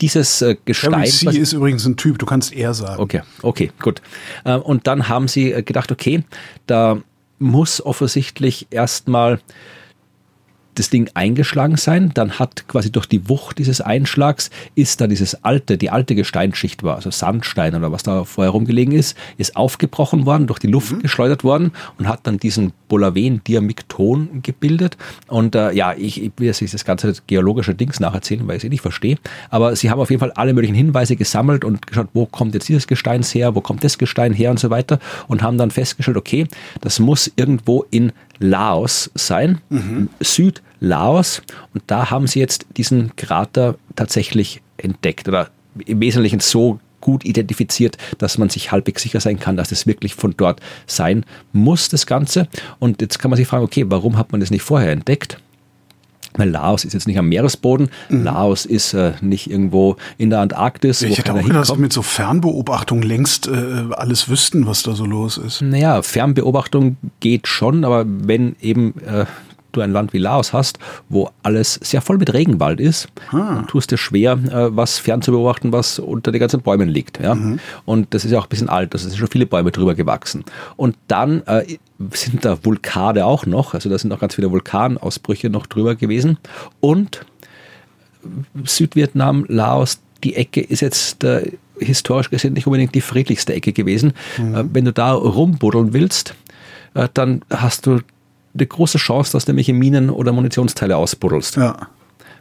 dieses äh, Gestein. Harry C. ist übrigens ein Typ, du kannst eher sagen. Okay, okay, gut. Äh, und dann haben sie äh, gedacht, okay, da muss offensichtlich erstmal das Ding eingeschlagen sein, dann hat quasi durch die Wucht dieses Einschlags ist da dieses alte, die alte Gesteinsschicht war, also Sandstein oder was da vorher rumgelegen ist, ist aufgebrochen worden, durch die Luft mhm. geschleudert worden und hat dann diesen Bolaven-Diamikton gebildet. Und äh, ja, ich, ich will jetzt nicht das ganze geologische Dings nacherzählen, weil ich es eh nicht verstehe, aber sie haben auf jeden Fall alle möglichen Hinweise gesammelt und geschaut, wo kommt jetzt dieses Gestein her, wo kommt das Gestein her und so weiter und haben dann festgestellt, okay, das muss irgendwo in Laos sein, mhm. Südlaos. Und da haben sie jetzt diesen Krater tatsächlich entdeckt oder im Wesentlichen so gut identifiziert, dass man sich halbwegs sicher sein kann, dass es wirklich von dort sein muss, das Ganze. Und jetzt kann man sich fragen, okay, warum hat man das nicht vorher entdeckt? Weil Laos ist jetzt nicht am Meeresboden, mhm. Laos ist äh, nicht irgendwo in der Antarktis. Ich hätte auch gedacht, dass wir mit so Fernbeobachtung längst äh, alles wüssten, was da so los ist. Naja, Fernbeobachtung geht schon, aber wenn eben äh, du ein Land wie Laos hast, wo alles sehr voll mit Regenwald ist, ah. dann tust dir schwer, äh, was fern zu beobachten, was unter den ganzen Bäumen liegt. Ja? Mhm. Und das ist ja auch ein bisschen alt, also es sind schon viele Bäume drüber gewachsen. Und dann äh, sind da Vulkane auch noch, also da sind auch ganz viele Vulkanausbrüche noch drüber gewesen. Und Südvietnam, Laos, die Ecke ist jetzt äh, historisch gesehen nicht unbedingt die friedlichste Ecke gewesen. Mhm. Äh, wenn du da rumbuddeln willst, äh, dann hast du eine große Chance, dass du nämlich Minen oder Munitionsteile ausbuddelst. Ja.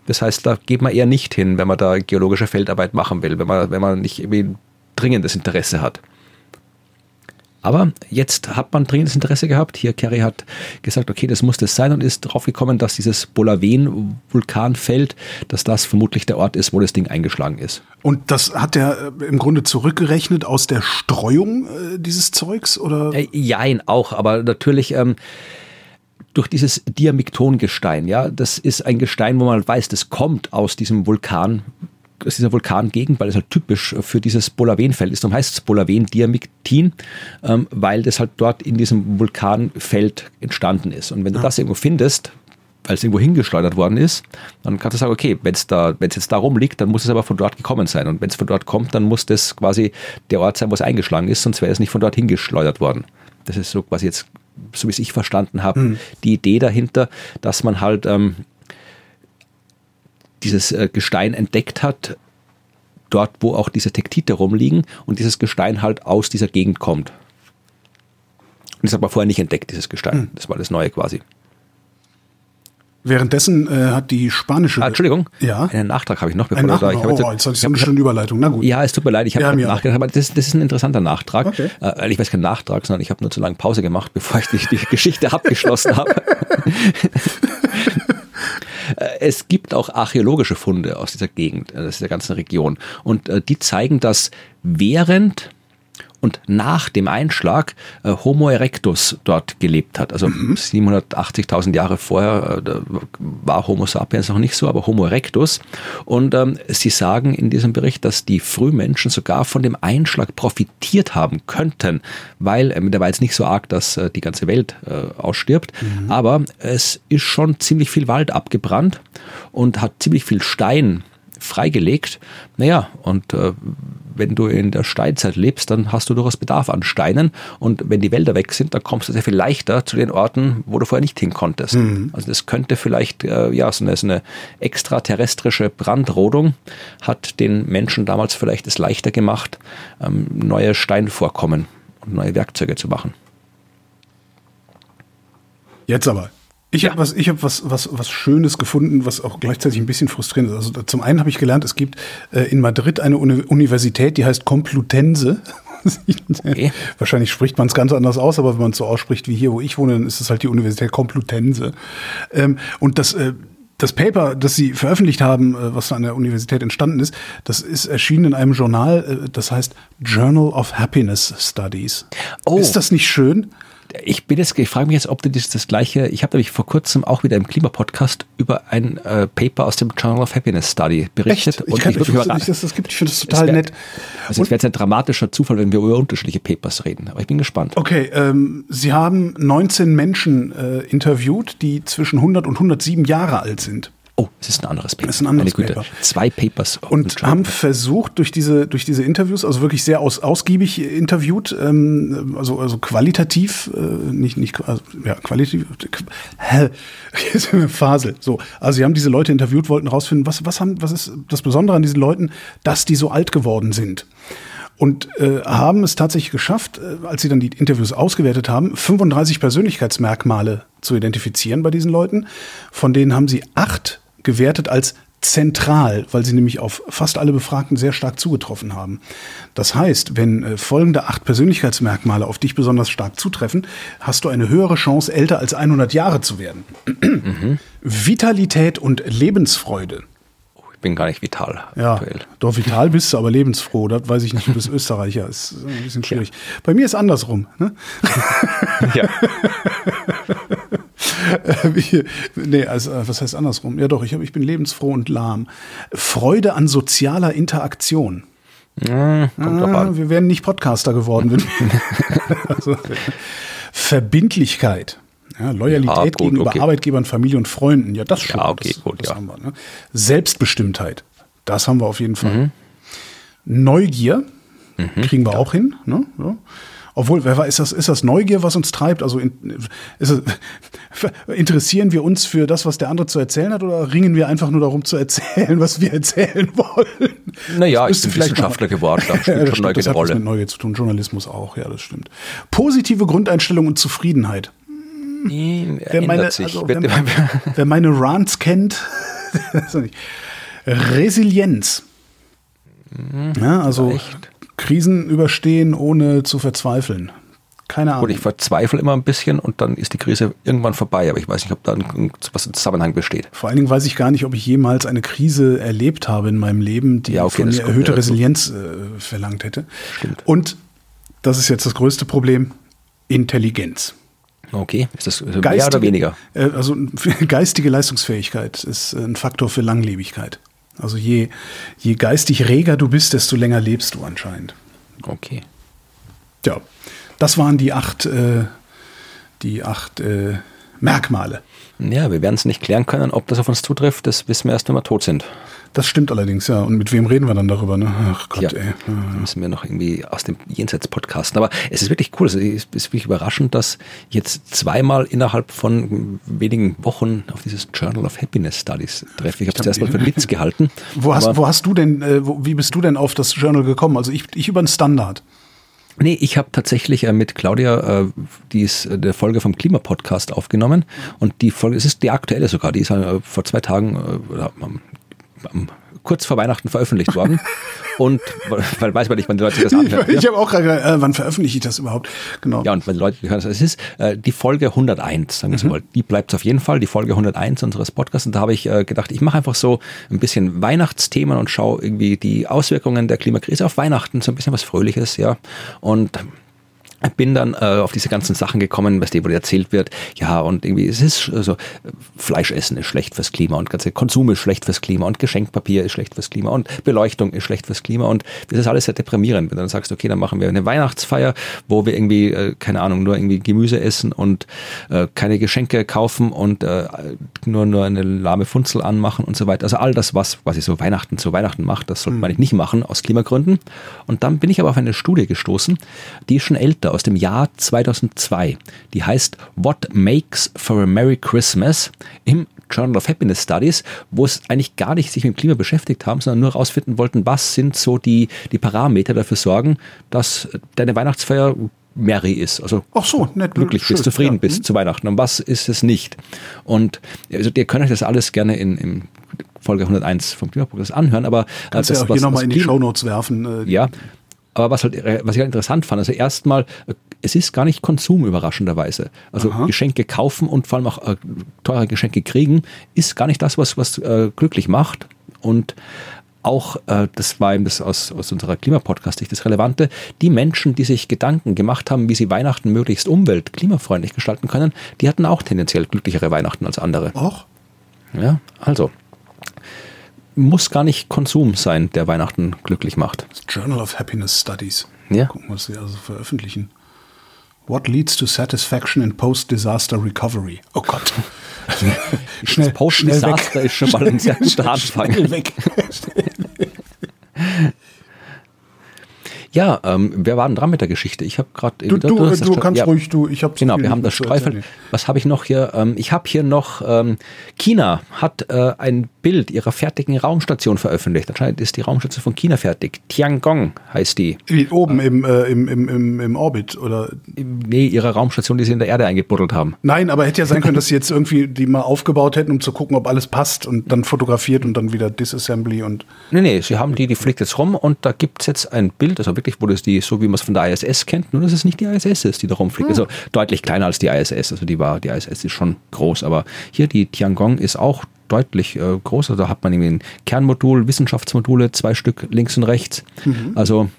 Das heißt, da geht man eher nicht hin, wenn man da geologische Feldarbeit machen will, wenn man, wenn man nicht irgendwie dringendes Interesse hat. Aber jetzt hat man dringendes Interesse gehabt. Hier, Kerry hat gesagt, okay, das muss das sein und ist drauf gekommen, dass dieses Bolaven-Vulkanfeld, dass das vermutlich der Ort ist, wo das Ding eingeschlagen ist. Und das hat er äh, im Grunde zurückgerechnet aus der Streuung äh, dieses Zeugs? Oder? Äh, jein, auch, aber natürlich. Ähm, durch dieses Diamiktongestein. Ja, das ist ein Gestein, wo man weiß, das kommt aus diesem Vulkan, aus dieser Vulkangegend, weil es halt typisch für dieses Bolavenfeld ist. Darum heißt es Bolaven-Diamiktin, ähm, weil das halt dort in diesem Vulkanfeld entstanden ist. Und wenn du ja. das irgendwo findest, weil es irgendwo hingeschleudert worden ist, dann kannst du sagen, okay, wenn es da, wenn es jetzt da rumliegt, dann muss es aber von dort gekommen sein. Und wenn es von dort kommt, dann muss das quasi der Ort sein, wo es eingeschlagen ist, sonst wäre es nicht von dort hingeschleudert worden. Das ist so quasi jetzt so wie es ich verstanden habe, mhm. die Idee dahinter, dass man halt ähm, dieses äh, Gestein entdeckt hat, dort, wo auch diese Tektite rumliegen und dieses Gestein halt aus dieser Gegend kommt. Und das hat man vorher nicht entdeckt, dieses Gestein. Mhm. Das war das Neue quasi. Währenddessen äh, hat die spanische. Ah, Entschuldigung. Ja. Einen Nachtrag habe ich noch. Bevor Ein Nachtrag. Ich oh, jetzt, jetzt hatte ich so eine schöne Überleitung. Na gut. Ja, es tut mir leid, ich habe ja, nachgedacht, aber das, das, ist ein interessanter Nachtrag. Okay. Äh, ich weiß kein Nachtrag, sondern ich habe nur zu lange Pause gemacht, bevor ich die, die Geschichte abgeschlossen habe. Äh, es gibt auch archäologische Funde aus dieser Gegend, aus dieser ganzen Region. Und äh, die zeigen, dass während und nach dem Einschlag äh, Homo erectus dort gelebt hat. Also mhm. 780.000 Jahre vorher äh, war Homo sapiens noch nicht so, aber Homo erectus. Und ähm, sie sagen in diesem Bericht, dass die Frühmenschen sogar von dem Einschlag profitiert haben könnten, weil äh, der war jetzt nicht so arg, dass äh, die ganze Welt äh, ausstirbt, mhm. aber es ist schon ziemlich viel Wald abgebrannt und hat ziemlich viel Stein freigelegt. Naja, und äh, wenn du in der Steinzeit lebst, dann hast du durchaus Bedarf an Steinen. Und wenn die Wälder weg sind, dann kommst du sehr viel leichter zu den Orten, wo du vorher nicht hin konntest. Mhm. Also das könnte vielleicht, äh, ja, so eine, so eine extraterrestrische Brandrodung hat den Menschen damals vielleicht es leichter gemacht, ähm, neue Steinvorkommen und neue Werkzeuge zu machen. Jetzt aber. Ich ja. habe was, ich habe was, was, was Schönes gefunden, was auch gleichzeitig ein bisschen frustrierend ist. Also zum einen habe ich gelernt, es gibt äh, in Madrid eine Uni Universität, die heißt Complutense. Okay. Wahrscheinlich spricht man es ganz anders aus, aber wenn man es so ausspricht wie hier, wo ich wohne, dann ist es halt die Universität Complutense. Ähm, und das, äh, das Paper, das sie veröffentlicht haben, äh, was an der Universität entstanden ist, das ist erschienen in einem Journal, äh, das heißt Journal of Happiness Studies. Oh. Ist das nicht schön? Ich bin jetzt, ich frage mich jetzt, ob du das, das gleiche, ich habe nämlich vor kurzem auch wieder im Klimapodcast über ein äh, Paper aus dem Journal of Happiness Study berichtet. Echt? Ich, kann, ich, ich wusste nicht, dass das gibt. Ich finde das total wär, nett. Also es wäre jetzt ein dramatischer Zufall, wenn wir über unterschiedliche Papers reden. Aber ich bin gespannt. Okay, ähm, Sie haben 19 Menschen äh, interviewt, die zwischen 100 und 107 Jahre alt sind. Oh, es ist ein anderes Paper. Das ist ein anderes Paper. Zwei Papers. Und haben versucht, durch diese, durch diese Interviews, also wirklich sehr aus, ausgiebig interviewt, ähm, also, also qualitativ, äh, nicht, nicht, also, ja, qualitativ, hä, jetzt sind wir Fasel. So, also sie haben diese Leute interviewt, wollten rausfinden, was, was haben, was ist das Besondere an diesen Leuten, dass die so alt geworden sind und äh, haben es tatsächlich geschafft, äh, als sie dann die Interviews ausgewertet haben, 35 Persönlichkeitsmerkmale zu identifizieren bei diesen Leuten. Von denen haben sie acht gewertet als zentral, weil sie nämlich auf fast alle Befragten sehr stark zugetroffen haben. Das heißt, wenn äh, folgende acht Persönlichkeitsmerkmale auf dich besonders stark zutreffen, hast du eine höhere Chance, älter als 100 Jahre zu werden. Mhm. Vitalität und Lebensfreude. Oh, ich bin gar nicht vital. Ja, aktuell. doch vital bist du, aber lebensfroh. Das weiß ich nicht, du bist Österreicher. Ist ein bisschen schwierig. Ja. Bei mir ist andersrum. Ne? Ja. Wie, nee, also, was heißt andersrum? Ja doch, ich, hab, ich bin lebensfroh und lahm. Freude an sozialer Interaktion. Ja, ah, wir wären nicht Podcaster geworden. also, Verbindlichkeit. Ja, Loyalität ja, gut, gegenüber okay. Arbeitgebern, Familie und Freunden. Ja, das schon. Ja, okay, das, gut, das haben wir. Ne? Selbstbestimmtheit. Das haben wir auf jeden Fall. Mhm. Neugier. Mhm, kriegen wir auch hin. Ne? Obwohl, wer weiß, ist das, ist das Neugier, was uns treibt? Also in, es, interessieren wir uns für das, was der andere zu erzählen hat, oder ringen wir einfach nur darum zu erzählen, was wir erzählen wollen? Naja, ich bin Wissenschaftler geworden, da spielt ja, das schon stimmt, das hat Rolle. Mit Neugier zu tun, Journalismus auch, ja, das stimmt. Positive Grundeinstellung und Zufriedenheit. wer meine, also, wer, wer meine Rants kennt, Resilienz. Mhm, ja, also echt? Krisen überstehen, ohne zu verzweifeln. Keine Ahnung. Und ich verzweifle immer ein bisschen und dann ist die Krise irgendwann vorbei, aber ich weiß nicht, ob da ein, was im Zusammenhang besteht. Vor allen Dingen weiß ich gar nicht, ob ich jemals eine Krise erlebt habe in meinem Leben, die ja, okay, von mir erhöhte Resilienz äh, verlangt hätte. Stimmt. Und das ist jetzt das größte Problem, Intelligenz. Okay, ist das mehr geistige, oder weniger? Äh, also geistige Leistungsfähigkeit ist ein Faktor für Langlebigkeit. Also je, je geistig reger du bist, desto länger lebst du anscheinend. Okay. Ja, das waren die acht, äh, die acht äh, Merkmale. Ja, wir werden es nicht klären können, ob das auf uns zutrifft. Das wissen wir erst, wenn wir tot sind. Das stimmt allerdings, ja. Und mit wem reden wir dann darüber? Ne? Ach Gott, ja, ey. Da müssen wir noch irgendwie aus dem Jenseits podcasten. Aber es ist wirklich cool. Es ist, ist wirklich überraschend, dass jetzt zweimal innerhalb von wenigen Wochen auf dieses Journal of Happiness Studies treffe. Ich habe es erstmal für Witz gehalten. Wo hast, wo hast du denn, äh, wo, wie bist du denn auf das Journal gekommen? Also ich, ich über den Standard. Nee, ich habe tatsächlich äh, mit Claudia äh, die ist äh, der Folge vom Klimapodcast aufgenommen und die Folge, es ist die aktuelle sogar, die ist äh, vor zwei Tagen äh, am kurz vor Weihnachten veröffentlicht worden. und weil weiß man nicht, wann die Leute sich das anhören. Ich, ich habe auch gerade, äh, wann veröffentliche ich das überhaupt? Genau. Ja, und wenn die Leute hören, es ist äh, die Folge 101, sagen wir mhm. mal. Die bleibt auf jeden Fall, die Folge 101 unseres Podcasts. Und da habe ich äh, gedacht, ich mache einfach so ein bisschen Weihnachtsthemen und schaue irgendwie die Auswirkungen der Klimakrise auf Weihnachten, so ein bisschen was Fröhliches, ja. Und bin dann äh, auf diese ganzen Sachen gekommen, was dir wo erzählt wird, ja, und irgendwie, es ist also Fleischessen ist schlecht fürs Klima und ganze Konsum ist schlecht fürs Klima und Geschenkpapier ist schlecht fürs Klima und Beleuchtung ist schlecht fürs Klima und das ist alles sehr deprimierend, wenn du dann sagst, okay, dann machen wir eine Weihnachtsfeier, wo wir irgendwie, äh, keine Ahnung, nur irgendwie Gemüse essen und äh, keine Geschenke kaufen und äh, nur, nur eine lahme Funzel anmachen und so weiter. Also all das, was quasi so Weihnachten zu Weihnachten macht, das sollte man mhm. nicht machen aus Klimagründen. Und dann bin ich aber auf eine Studie gestoßen, die ist schon älter aus dem Jahr 2002. Die heißt What Makes for a Merry Christmas im Journal of Happiness Studies, wo es eigentlich gar nicht sich mit dem Klima beschäftigt haben, sondern nur herausfinden wollten, was sind so die, die Parameter dafür sorgen, dass deine Weihnachtsfeier merry ist. Also Ach so, nett, glücklich schön, bist, zufrieden ja. bist mhm. zu Weihnachten. Und was ist es nicht? Und also ihr könnt euch das alles gerne in, in Folge 101 vom Klimaprogramm anhören, aber äh, Kannst das, ja auch hier nochmal in die Shownotes werfen. Äh, ja, aber was, halt, äh, was ich halt interessant fand, also erstmal, äh, es ist gar nicht Konsum überraschenderweise. Also Aha. Geschenke kaufen und vor allem auch äh, teure Geschenke kriegen, ist gar nicht das, was, was äh, glücklich macht. Und auch, äh, das war eben das aus, aus unserer Klimapodcast das Relevante, die Menschen, die sich Gedanken gemacht haben, wie sie Weihnachten möglichst umwelt-, klimafreundlich gestalten können, die hatten auch tendenziell glücklichere Weihnachten als andere. Och? Ja, also muss gar nicht Konsum sein, der Weihnachten glücklich macht. Das Journal of Happiness Studies. Ja. Gucken, was sie also veröffentlichen. What leads to satisfaction in post-disaster recovery? Oh Gott. Schnell, Post-Disaster ist schon mal ein sehr guter Anfang. Schnell weg. Ja, ähm, wer war denn dran mit der Geschichte? Ich habe gerade. Du, du, das du schon- kannst ja. ruhig, du, ich habe Genau, wir haben das Streufel. Was habe ich noch hier? Ähm, ich habe hier noch, ähm, China hat äh, ein Bild ihrer fertigen Raumstation veröffentlicht. Anscheinend ist die Raumstation von China fertig. Tiangong heißt die. Oben im, äh, im, im, im, im Orbit, oder? Nee, ihre Raumstation, die sie in der Erde eingebuddelt haben. Nein, aber hätte ja sein können, dass sie jetzt irgendwie die mal aufgebaut hätten, um zu gucken, ob alles passt und dann fotografiert und dann wieder Disassembly und. Nee, nee, sie haben die, die fliegt jetzt rum und da gibt's jetzt ein Bild, also wirklich, wo das die, so wie man es von der ISS kennt, nur dass es nicht die ISS ist, die da rumfliegt. Also deutlich kleiner als die ISS. Also die war, die ISS ist schon groß, aber hier die Tiangong ist auch deutlich äh. Also da hat man irgendwie ein Kernmodul, Wissenschaftsmodule, zwei Stück links und rechts. Also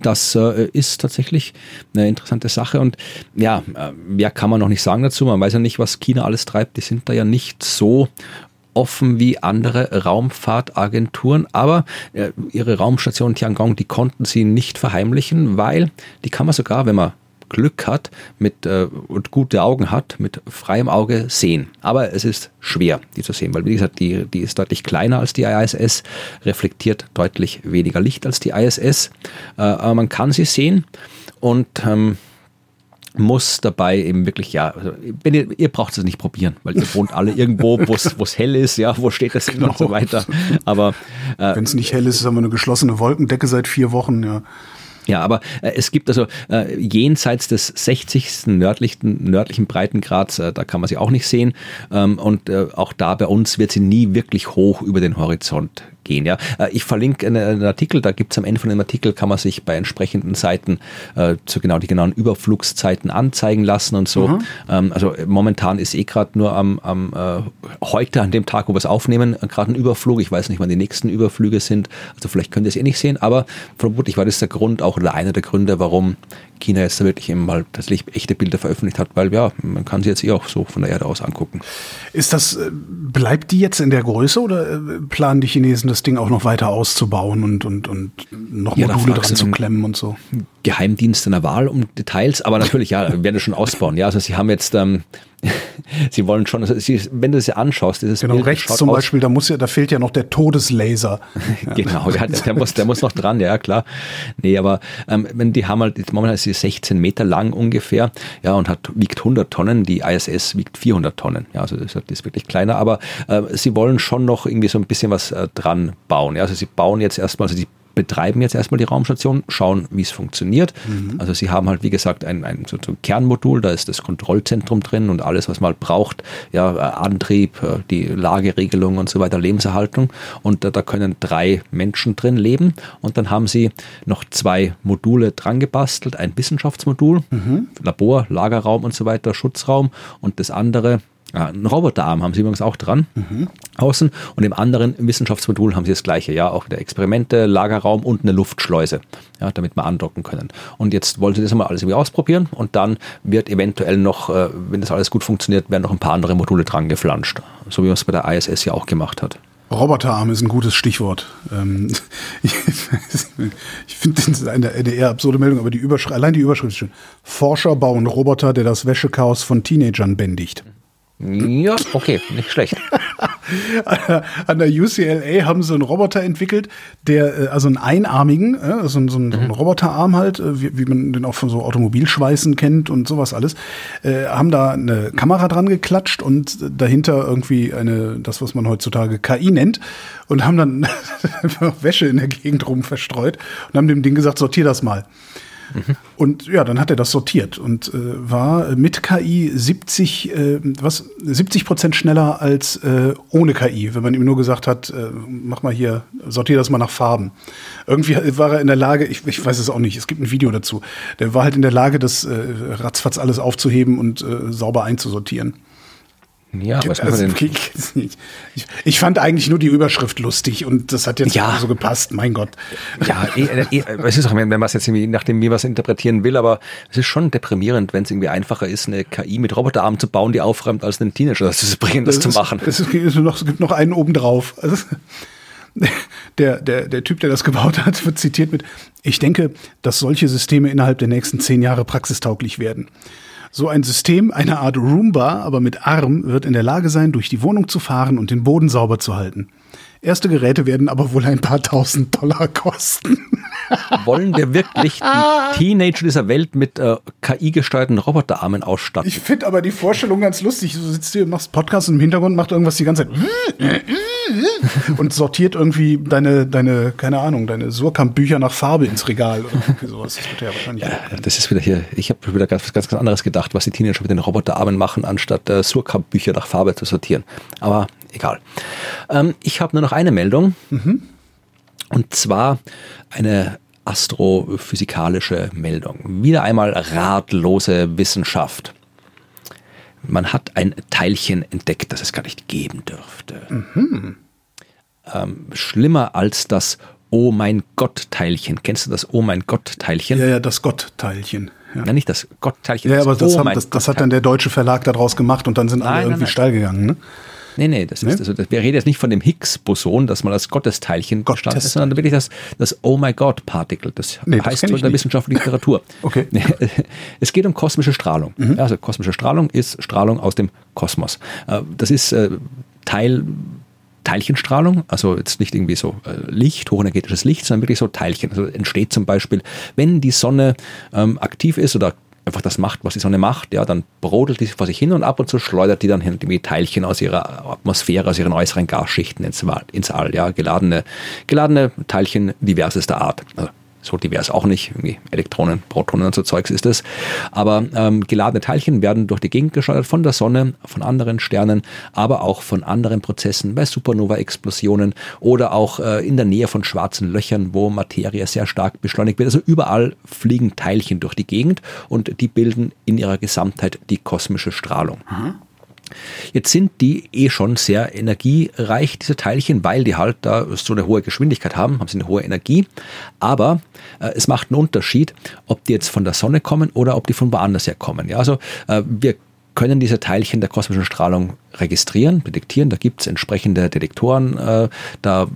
das äh, ist tatsächlich eine interessante Sache und ja, äh, mehr kann man noch nicht sagen dazu. Man weiß ja nicht, was China alles treibt. Die sind da ja nicht so offen wie andere Raumfahrtagenturen, aber äh, ihre Raumstation Tiangong, die konnten sie nicht verheimlichen, weil die kann man sogar, wenn man Glück hat mit äh, und gute Augen hat, mit freiem Auge sehen. Aber es ist schwer, die zu sehen, weil wie gesagt, die, die ist deutlich kleiner als die ISS, reflektiert deutlich weniger Licht als die ISS, äh, aber man kann sie sehen und ähm, muss dabei eben wirklich, ja, also wenn ihr, ihr braucht es nicht probieren, weil ihr wohnt alle irgendwo, wo es hell ist, ja, wo steht das genau. und so weiter. Aber äh, Wenn es nicht hell ist, haben wir eine geschlossene Wolkendecke seit vier Wochen, ja. Ja, aber äh, es gibt also äh, jenseits des 60. nördlichen, nördlichen Breitengrads, äh, da kann man sie auch nicht sehen. Ähm, und äh, auch da bei uns wird sie nie wirklich hoch über den Horizont gehen. Ja, Äh, ich verlinke einen, Artikel, da gibt's am Ende von dem Artikel, kann man sich bei entsprechenden Seiten äh, zu genau die genauen Überflugszeiten anzeigen lassen und so. Ähm, also momentan ist eh gerade nur am, am äh, heute, an dem Tag, wo wir es aufnehmen, äh, gerade ein Überflug. Ich weiß nicht, wann die nächsten Überflüge sind. Also vielleicht könnt ihr es eh nicht sehen, aber vermutlich war das der Grund auch oder einer der Gründe, warum China jetzt da wirklich eben mal tatsächlich echte Bilder veröffentlicht hat, weil ja, man kann sie jetzt eh auch so von der Erde aus angucken. Ist das, äh, bleibt die jetzt in der Größe oder planen die Chinesen das Ding auch noch weiter auszubauen und, und, und noch Ja, Module fragst dran zu klemmen und so? Geheimdienst einer Wahl um Details, aber natürlich, ja, werden das schon ausbauen. Ja, also sie haben jetzt, ähm, sie wollen schon, also sie, wenn du es dir anschaust, dieses Genau, Bild rechts zum aus- Beispiel, da muss ja, da fehlt ja noch der Todeslaser. Genau, der, der, muss, der muss noch dran, ja klar. Nee, aber ähm, wenn die haben halt, momentan ist sie 16 Meter lang ungefähr, ja, und hat, wiegt 100 Tonnen, die ISS wiegt 400 Tonnen, ja, also das ist- das ist wirklich kleiner, aber äh, sie wollen schon noch irgendwie so ein bisschen was äh, dran bauen, ja, also sie bauen jetzt erstmal, also die betreiben jetzt erstmal die Raumstation, schauen, wie es funktioniert. Also sie haben halt, wie gesagt, ein, ein, so ein Kernmodul, da ist das Kontrollzentrum drin und alles, was man halt braucht, ja, äh, Antrieb, äh, die Lageregelung und so weiter, Lebenserhaltung. Und äh, da können drei Menschen drin leben. Und dann haben sie noch zwei Module dran gebastelt, ein Wissenschaftsmodul, Labor, Lagerraum und so weiter, Schutzraum und das andere einen Roboterarm haben sie übrigens auch dran, außen. Und im anderen Wissenschaftsmodul haben sie das gleiche, ja, auch der Experimente, Lagerraum und eine Luftschleuse, ja, damit wir andocken können. Und jetzt wollen sie das einmal alles irgendwie ausprobieren und dann wird eventuell noch, äh, wenn das alles gut funktioniert, werden noch ein paar andere Module dran geflanscht. So wie man es bei der ISS ja auch gemacht hat. Roboterarm ist ein gutes Stichwort. Ähm, ich ich finde, das eine, eine eher absurde Meldung, aber die Überschrift, allein die Überschrift ist schön. Forscher bauen Roboter, der das Wäschechaos von Teenagern bändigt. Ja, okay, nicht schlecht. An der UCLA haben sie einen Roboter entwickelt, der, äh, also einen einarmigen, äh, so, ein- so, ein- einen Roboterarm halt, äh, wie, wie man den auch von so Automobilschweißen kennt und sowas alles, äh, haben da eine Kamera dran geklatscht und dahinter irgendwie eine, das, was man heutzutage KI nennt, und haben dann einfach Wäsche in der Gegend rum verstreut und haben dem Ding gesagt, sortier das mal. Und ja, dann hat er das sortiert und äh, war mit KI 70, äh, was, 70 Prozent schneller als äh, ohne KI, wenn man ihm nur gesagt hat, äh, mach mal hier, sortier das mal nach Farben. Irgendwie war er in der Lage, ich, ich weiß es auch nicht, es gibt ein Video dazu, der war halt in der Lage, das äh, ratzfatz alles aufzuheben und äh, sauber einzusortieren. Ja, was also, denn? Ich, ich, fand eigentlich nur die Überschrift lustig und das hat jetzt ja. so gepasst, mein Gott. Ja, eh, eh, eh, es ist auch, wenn man es jetzt irgendwie, nachdem wie man es interpretieren will, aber es ist schon deprimierend, wenn es irgendwie einfacher ist, eine KI mit Roboterarmen zu bauen, die aufräumt, als einen Teenager das zu bringen, das, das zu machen. Es, ist noch, es gibt noch einen obendrauf. Also, der, der, der Typ, der das gebaut hat, wird zitiert mit, ich denke, dass solche Systeme innerhalb der nächsten zehn Jahre praxistauglich werden. So ein System, eine Art Roomba, aber mit Arm, wird in der Lage sein, durch die Wohnung zu fahren und den Boden sauber zu halten. Erste Geräte werden aber wohl ein paar tausend Dollar kosten. Wollen wir wirklich die Teenager dieser Welt mit äh, KI-gesteuerten Roboterarmen ausstatten? Ich finde aber die Vorstellung ganz lustig. Du sitzt hier, machst Podcast und im Hintergrund macht irgendwas die ganze Zeit und sortiert irgendwie deine, deine, keine Ahnung, deine Surkamp-Bücher nach Farbe ins Regal oder irgendwie sowas. Das wird ja wahrscheinlich. Ja, das ist wieder hier, ich habe wieder ganz, ganz, ganz anderes gedacht, was die Teenager mit den Roboterarmen machen, anstatt äh, Surkamp-Bücher nach Farbe zu sortieren. Aber egal. Ähm, ich habe nur noch eine Meldung. Mhm. Und zwar eine astrophysikalische Meldung. Wieder einmal ratlose Wissenschaft. Man hat ein Teilchen entdeckt, das es gar nicht geben dürfte. Mhm. Ähm, schlimmer als das Oh mein Gott-Teilchen. Kennst du das Oh mein Gott-Teilchen? Ja, ja, das Gott-Teilchen. Ja. ja. nicht das Gott-Teilchen. Ja, aber das, oh haben, das, das hat dann der deutsche Verlag daraus gemacht und dann sind nein, alle irgendwie nein, nein. steil gegangen. Ne? Nee, nee, das nee? ist, also, wir reden jetzt nicht von dem Higgs-Boson, das mal als Gottesteilchen Gottes gestanden ist, sondern wirklich das, das Oh my God-Particle. Das nee, heißt das so in der wissenschaftlichen Literatur. okay. Es geht um kosmische Strahlung. Mhm. Also kosmische Strahlung ist Strahlung aus dem Kosmos. Äh, das ist äh, Teil Teilchenstrahlung, also jetzt nicht irgendwie so äh, Licht, hochenergetisches Licht, sondern wirklich so Teilchen. Also entsteht zum Beispiel, wenn die Sonne ähm, aktiv ist oder einfach das macht, was die Sonne macht, ja, dann brodelt die vor sich hin und ab und zu schleudert die dann irgendwie Teilchen aus ihrer Atmosphäre, aus ihren äußeren Gasschichten ins, ins All, ja, geladene, geladene Teilchen diversester Art. Also so divers auch nicht, irgendwie Elektronen, Protonen und so Zeugs ist es. Aber ähm, geladene Teilchen werden durch die Gegend gesteuert von der Sonne, von anderen Sternen, aber auch von anderen Prozessen, bei Supernova-Explosionen oder auch äh, in der Nähe von schwarzen Löchern, wo Materie sehr stark beschleunigt wird. Also überall fliegen Teilchen durch die Gegend und die bilden in ihrer Gesamtheit die kosmische Strahlung. Mhm. Jetzt sind die eh schon sehr energiereich, diese Teilchen, weil die halt da so eine hohe Geschwindigkeit haben, haben sie eine hohe Energie. Aber äh, es macht einen Unterschied, ob die jetzt von der Sonne kommen oder ob die von woanders her kommen. Ja, also äh, wir können diese Teilchen der kosmischen Strahlung registrieren, detektieren. Da gibt es entsprechende Detektoren. Äh, da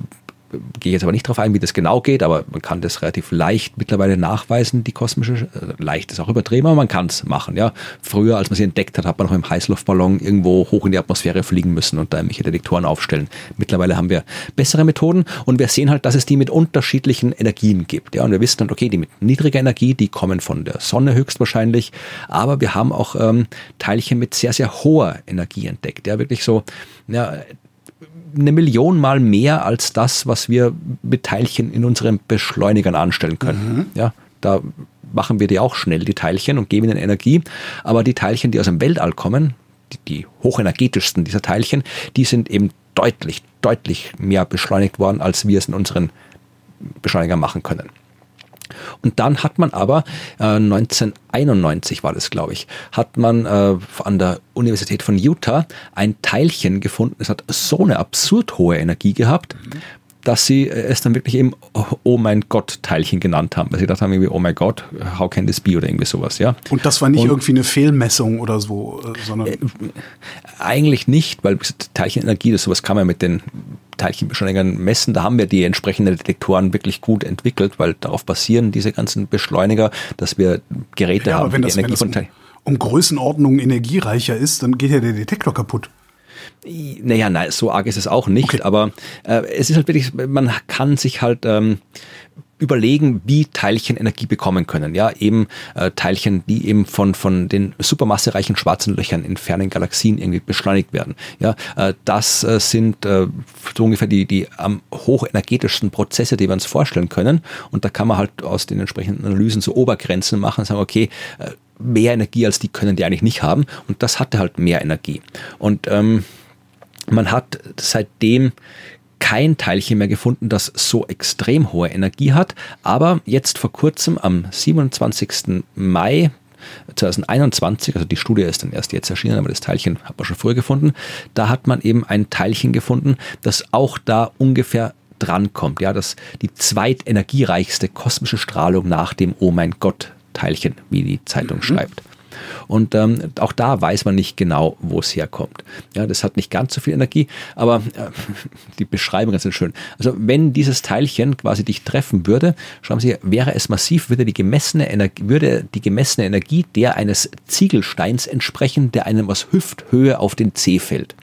gehe jetzt aber nicht darauf ein, wie das genau geht, aber man kann das relativ leicht mittlerweile nachweisen, die kosmische, äh, leicht ist auch übertrieben, aber man kann es machen. Ja. Früher, als man sie entdeckt hat, hat man noch im Heißluftballon irgendwo hoch in die Atmosphäre fliegen müssen und da irgendwelche Detektoren aufstellen. Mittlerweile haben wir bessere Methoden und wir sehen halt, dass es die mit unterschiedlichen Energien gibt. Ja. Und wir wissen dann, okay, die mit niedriger Energie, die kommen von der Sonne höchstwahrscheinlich, aber wir haben auch ähm, Teilchen mit sehr, sehr hoher Energie entdeckt. Ja, wirklich so, ja, eine Million Mal mehr als das, was wir mit Teilchen in unseren Beschleunigern anstellen können. Mhm. Ja, da machen wir die auch schnell, die Teilchen, und geben ihnen Energie. Aber die Teilchen, die aus dem Weltall kommen, die, die hochenergetischsten dieser Teilchen, die sind eben deutlich, deutlich mehr beschleunigt worden, als wir es in unseren Beschleunigern machen können. Und dann hat man aber, äh, 1991 war das, glaube ich, hat man äh, an der Universität von Utah ein Teilchen gefunden. Es hat so eine absurd hohe Energie gehabt, dass sie äh, es dann wirklich eben Oh mein Gott Teilchen genannt haben. Weil sie gedacht haben irgendwie, oh mein Gott, how can this be oder irgendwie sowas, ja. Und das war nicht Und, irgendwie eine Fehlmessung oder so, äh, sondern. Äh, eigentlich nicht, weil Teilchenenergie, das sowas kann man mit den Teilchenbeschleunigern messen. Da haben wir die entsprechenden Detektoren wirklich gut entwickelt, weil darauf basieren diese ganzen Beschleuniger, dass wir Geräte ja, haben, wenn das, die Energie wenn das um, um Größenordnungen energiereicher ist, dann geht ja der Detektor kaputt. Naja, nein, so arg ist es auch nicht, okay. aber äh, es ist halt wirklich, man kann sich halt ähm, überlegen, wie Teilchen Energie bekommen können. Ja, eben äh, Teilchen, die eben von, von den supermassereichen schwarzen Löchern in fernen Galaxien irgendwie beschleunigt werden. Ja, äh, das äh, sind äh, so ungefähr die, die am hochenergetischsten Prozesse, die wir uns vorstellen können. Und da kann man halt aus den entsprechenden Analysen so Obergrenzen machen und sagen, okay, äh, mehr Energie als die können die eigentlich nicht haben. Und das hatte halt mehr Energie. Und ähm, man hat seitdem kein Teilchen mehr gefunden, das so extrem hohe Energie hat. Aber jetzt vor kurzem, am 27. Mai 2021, also die Studie ist dann erst jetzt erschienen, aber das Teilchen hat man schon früher gefunden, da hat man eben ein Teilchen gefunden, das auch da ungefähr drankommt. Ja, das die zweitenergiereichste kosmische Strahlung nach dem Oh mein Gott Teilchen, wie die Zeitung mhm. schreibt. Und ähm, auch da weiß man nicht genau, wo es herkommt. Ja, das hat nicht ganz so viel Energie, aber äh, die Beschreibung ist schön. Also wenn dieses Teilchen quasi dich treffen würde, schauen Sie, wäre es massiv, würde die gemessene Energie, würde die gemessene Energie der eines Ziegelsteins entsprechen, der einem aus Hüfthöhe auf den Zeh fällt.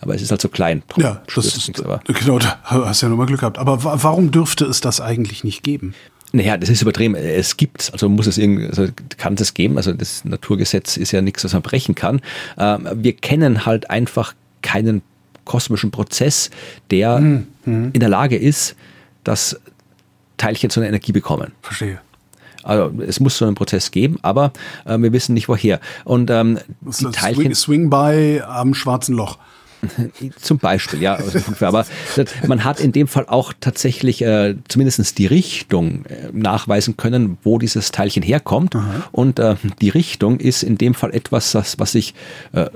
Aber es ist halt so klein. Ja, das ist, nichts, aber. genau, da hast du ja nochmal Glück gehabt. Aber warum dürfte es das eigentlich nicht geben? Naja, das ist übertrieben. Es gibt also muss es irgendwie, also kann es geben. Also das Naturgesetz ist ja nichts, was man brechen kann. Ähm, wir kennen halt einfach keinen kosmischen Prozess, der mhm. in der Lage ist, dass Teilchen so eine Energie bekommen. Verstehe. Also es muss so einen Prozess geben, aber äh, wir wissen nicht woher. Und ähm, die Teilchen Swing, Swing by am schwarzen Loch. Zum Beispiel, ja. Aber man hat in dem Fall auch tatsächlich äh, zumindest die Richtung äh, nachweisen können, wo dieses Teilchen herkommt. Aha. Und äh, die Richtung ist in dem Fall etwas, das, was sich, äh,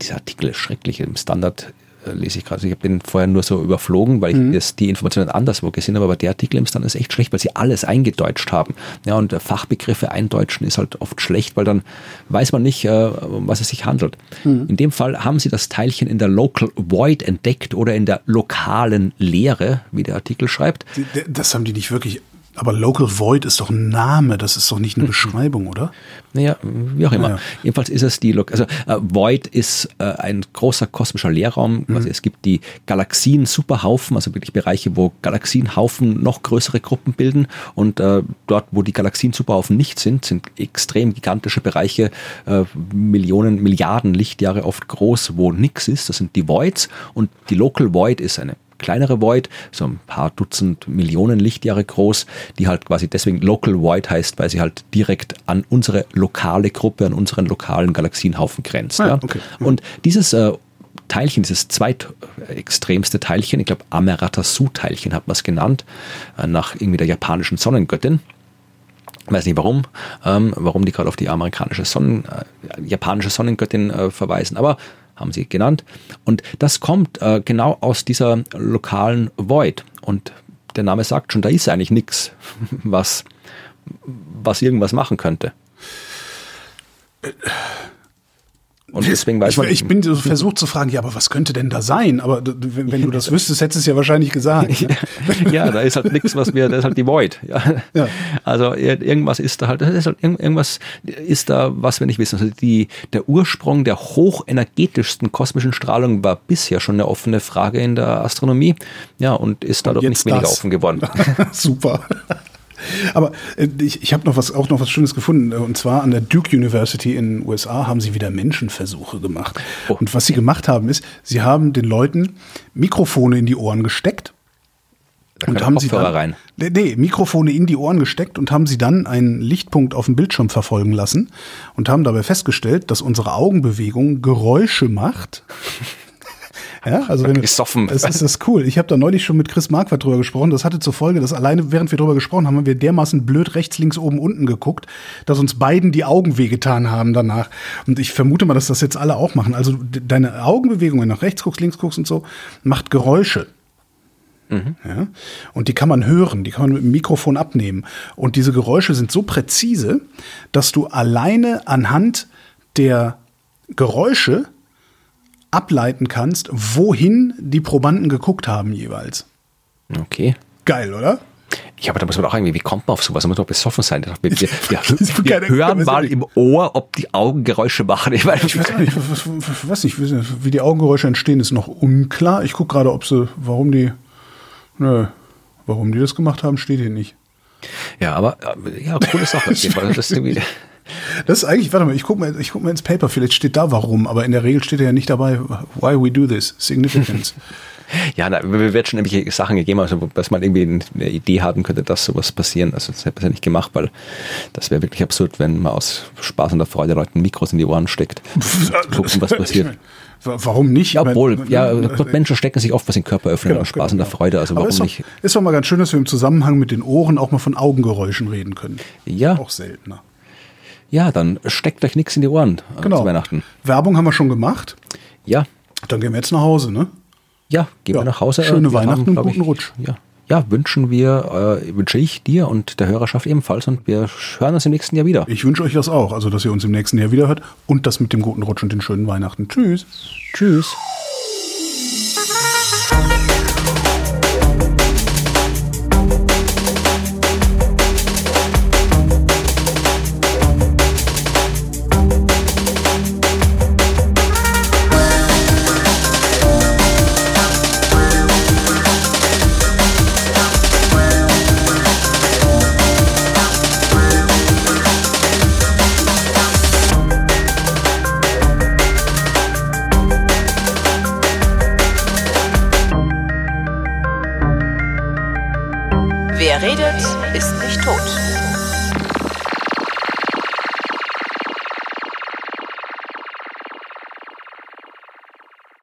dieser Artikel ist schrecklich im Standard lese ich gerade. Ich habe den vorher nur so überflogen, weil mhm. ich das, die Informationen anderswo gesehen habe, aber der Artikel im Stand ist echt schlecht, weil sie alles eingedeutscht haben. Ja, und Fachbegriffe eindeutschen ist halt oft schlecht, weil dann weiß man nicht, äh, um was es sich handelt. Mhm. In dem Fall haben sie das Teilchen in der Local Void entdeckt oder in der lokalen Leere, wie der Artikel schreibt. Das haben die nicht wirklich aber Local Void ist doch ein Name, das ist doch nicht eine mhm. Beschreibung, oder? Naja, wie auch immer. Naja. Jedenfalls ist es die, Lo also äh, Void ist äh, ein großer kosmischer Leerraum. Mhm. Also es gibt die Galaxien-Superhaufen, also wirklich Bereiche, wo Galaxienhaufen noch größere Gruppen bilden. Und äh, dort, wo die Galaxien-Superhaufen nicht sind, sind extrem gigantische Bereiche, äh, Millionen, Milliarden Lichtjahre oft groß, wo nichts ist. Das sind die Voids. Und die Local Void ist eine kleinere Void, so ein paar Dutzend Millionen Lichtjahre groß, die halt quasi deswegen Local Void heißt, weil sie halt direkt an unsere lokale Gruppe, an unseren lokalen Galaxienhaufen grenzt. Ah, ja. okay. Und dieses äh, Teilchen, dieses zweitextremste Teilchen, ich glaube Ameratasu-Teilchen hat man es genannt, äh, nach irgendwie der japanischen Sonnengöttin. Ich weiß nicht warum, ähm, warum die gerade auf die amerikanische Sonnen, äh, japanische Sonnengöttin äh, verweisen, aber haben sie genannt. Und das kommt äh, genau aus dieser lokalen Void. Und der Name sagt schon, da ist eigentlich nichts, was, was irgendwas machen könnte. Und deswegen weiß ich, man. Ich bin so versucht zu fragen, ja, aber was könnte denn da sein? Aber wenn, wenn du das wüsstest, hättest du es ja wahrscheinlich gesagt. Ne? ja, da ist halt nichts, was wir, da ist halt die Void. Ja. ja. Also irgendwas ist da halt, ist halt, irgendwas ist da, was wir nicht wissen. Also die, der Ursprung der hochenergetischsten kosmischen Strahlung war bisher schon eine offene Frage in der Astronomie. Ja, und ist dadurch und nicht weniger das. offen geworden. Super. Aber äh, ich, ich habe noch was, auch noch was Schönes gefunden. Äh, und zwar an der Duke University in den USA haben sie wieder Menschenversuche gemacht. Oh. Und was sie gemacht haben, ist, sie haben den Leuten Mikrofone in die Ohren gesteckt. Da und haben sie dann, rein. Nee, nee, Mikrofone in die Ohren gesteckt und haben sie dann einen Lichtpunkt auf dem Bildschirm verfolgen lassen und haben dabei festgestellt, dass unsere Augenbewegung Geräusche macht. Ja, also wenn gesoffen. Das ist das cool. Ich habe da neulich schon mit Chris Marquardt drüber gesprochen. Das hatte zur Folge, dass alleine während wir drüber gesprochen haben, haben wir dermaßen blöd rechts, links, oben, unten geguckt, dass uns beiden die Augen wehgetan haben danach. Und ich vermute mal, dass das jetzt alle auch machen. Also deine Augenbewegung, wenn du nach rechts guckst, links guckst und so, macht Geräusche. Mhm. Ja? Und die kann man hören, die kann man mit dem Mikrofon abnehmen. Und diese Geräusche sind so präzise, dass du alleine anhand der Geräusche ableiten kannst, wohin die Probanden geguckt haben jeweils. Okay. Geil, oder? Ja, aber da muss man auch irgendwie, wie kommt man auf sowas? Da muss man doch besoffen sein. Wir, wir, wir, wir hören mal im Ohr, ob die Augengeräusche machen. Ich, weiß, ich weiß nicht, was, was, was nicht, wie die Augengeräusche entstehen, ist noch unklar. Ich gucke gerade, ob sie, warum die, nö, warum die das gemacht haben, steht hier nicht. Ja, aber ja, coole Sache. das ist irgendwie, Das ist eigentlich, warte mal, ich gucke mal, guck mal ins Paper, vielleicht steht da warum, aber in der Regel steht ja nicht dabei, why we do this, significance. ja, na, wir werden schon irgendwelche Sachen gegeben, also dass man irgendwie eine Idee haben könnte, dass sowas passieren. Also das hätte man ja nicht gemacht, weil das wäre wirklich absurd, wenn man aus Spaß und der Freude Leuten Mikros in die Ohren steckt. gucken, was passiert. Warum nicht? Ja, obwohl, ja, Menschen stecken sich oft was in den Körper öffnen genau, aus Spaß genau. und der Freude. Also warum ist doch, nicht? Ist doch mal ganz schön, dass wir im Zusammenhang mit den Ohren auch mal von Augengeräuschen reden können. Ja. Auch seltener. Ja, dann steckt euch nichts in die Ohren äh, Genau. zu Weihnachten. Werbung haben wir schon gemacht. Ja, Dann gehen wir jetzt nach Hause, ne? ja, gehen Ja, wir nach Hause. schöne Wir Weihnachten und glaub guten Rutsch. Ja, ja wünschen wir, äh, wünsche ich dir und der Hörerschaft ebenfalls und wir hören uns im nächsten Jahr wieder. Ich wünsche euch das auch. Also, dass ihr uns im nächsten Jahr wieder hört und das mit dem guten Rutsch und den schönen Weihnachten. Tschüss. Tschüss.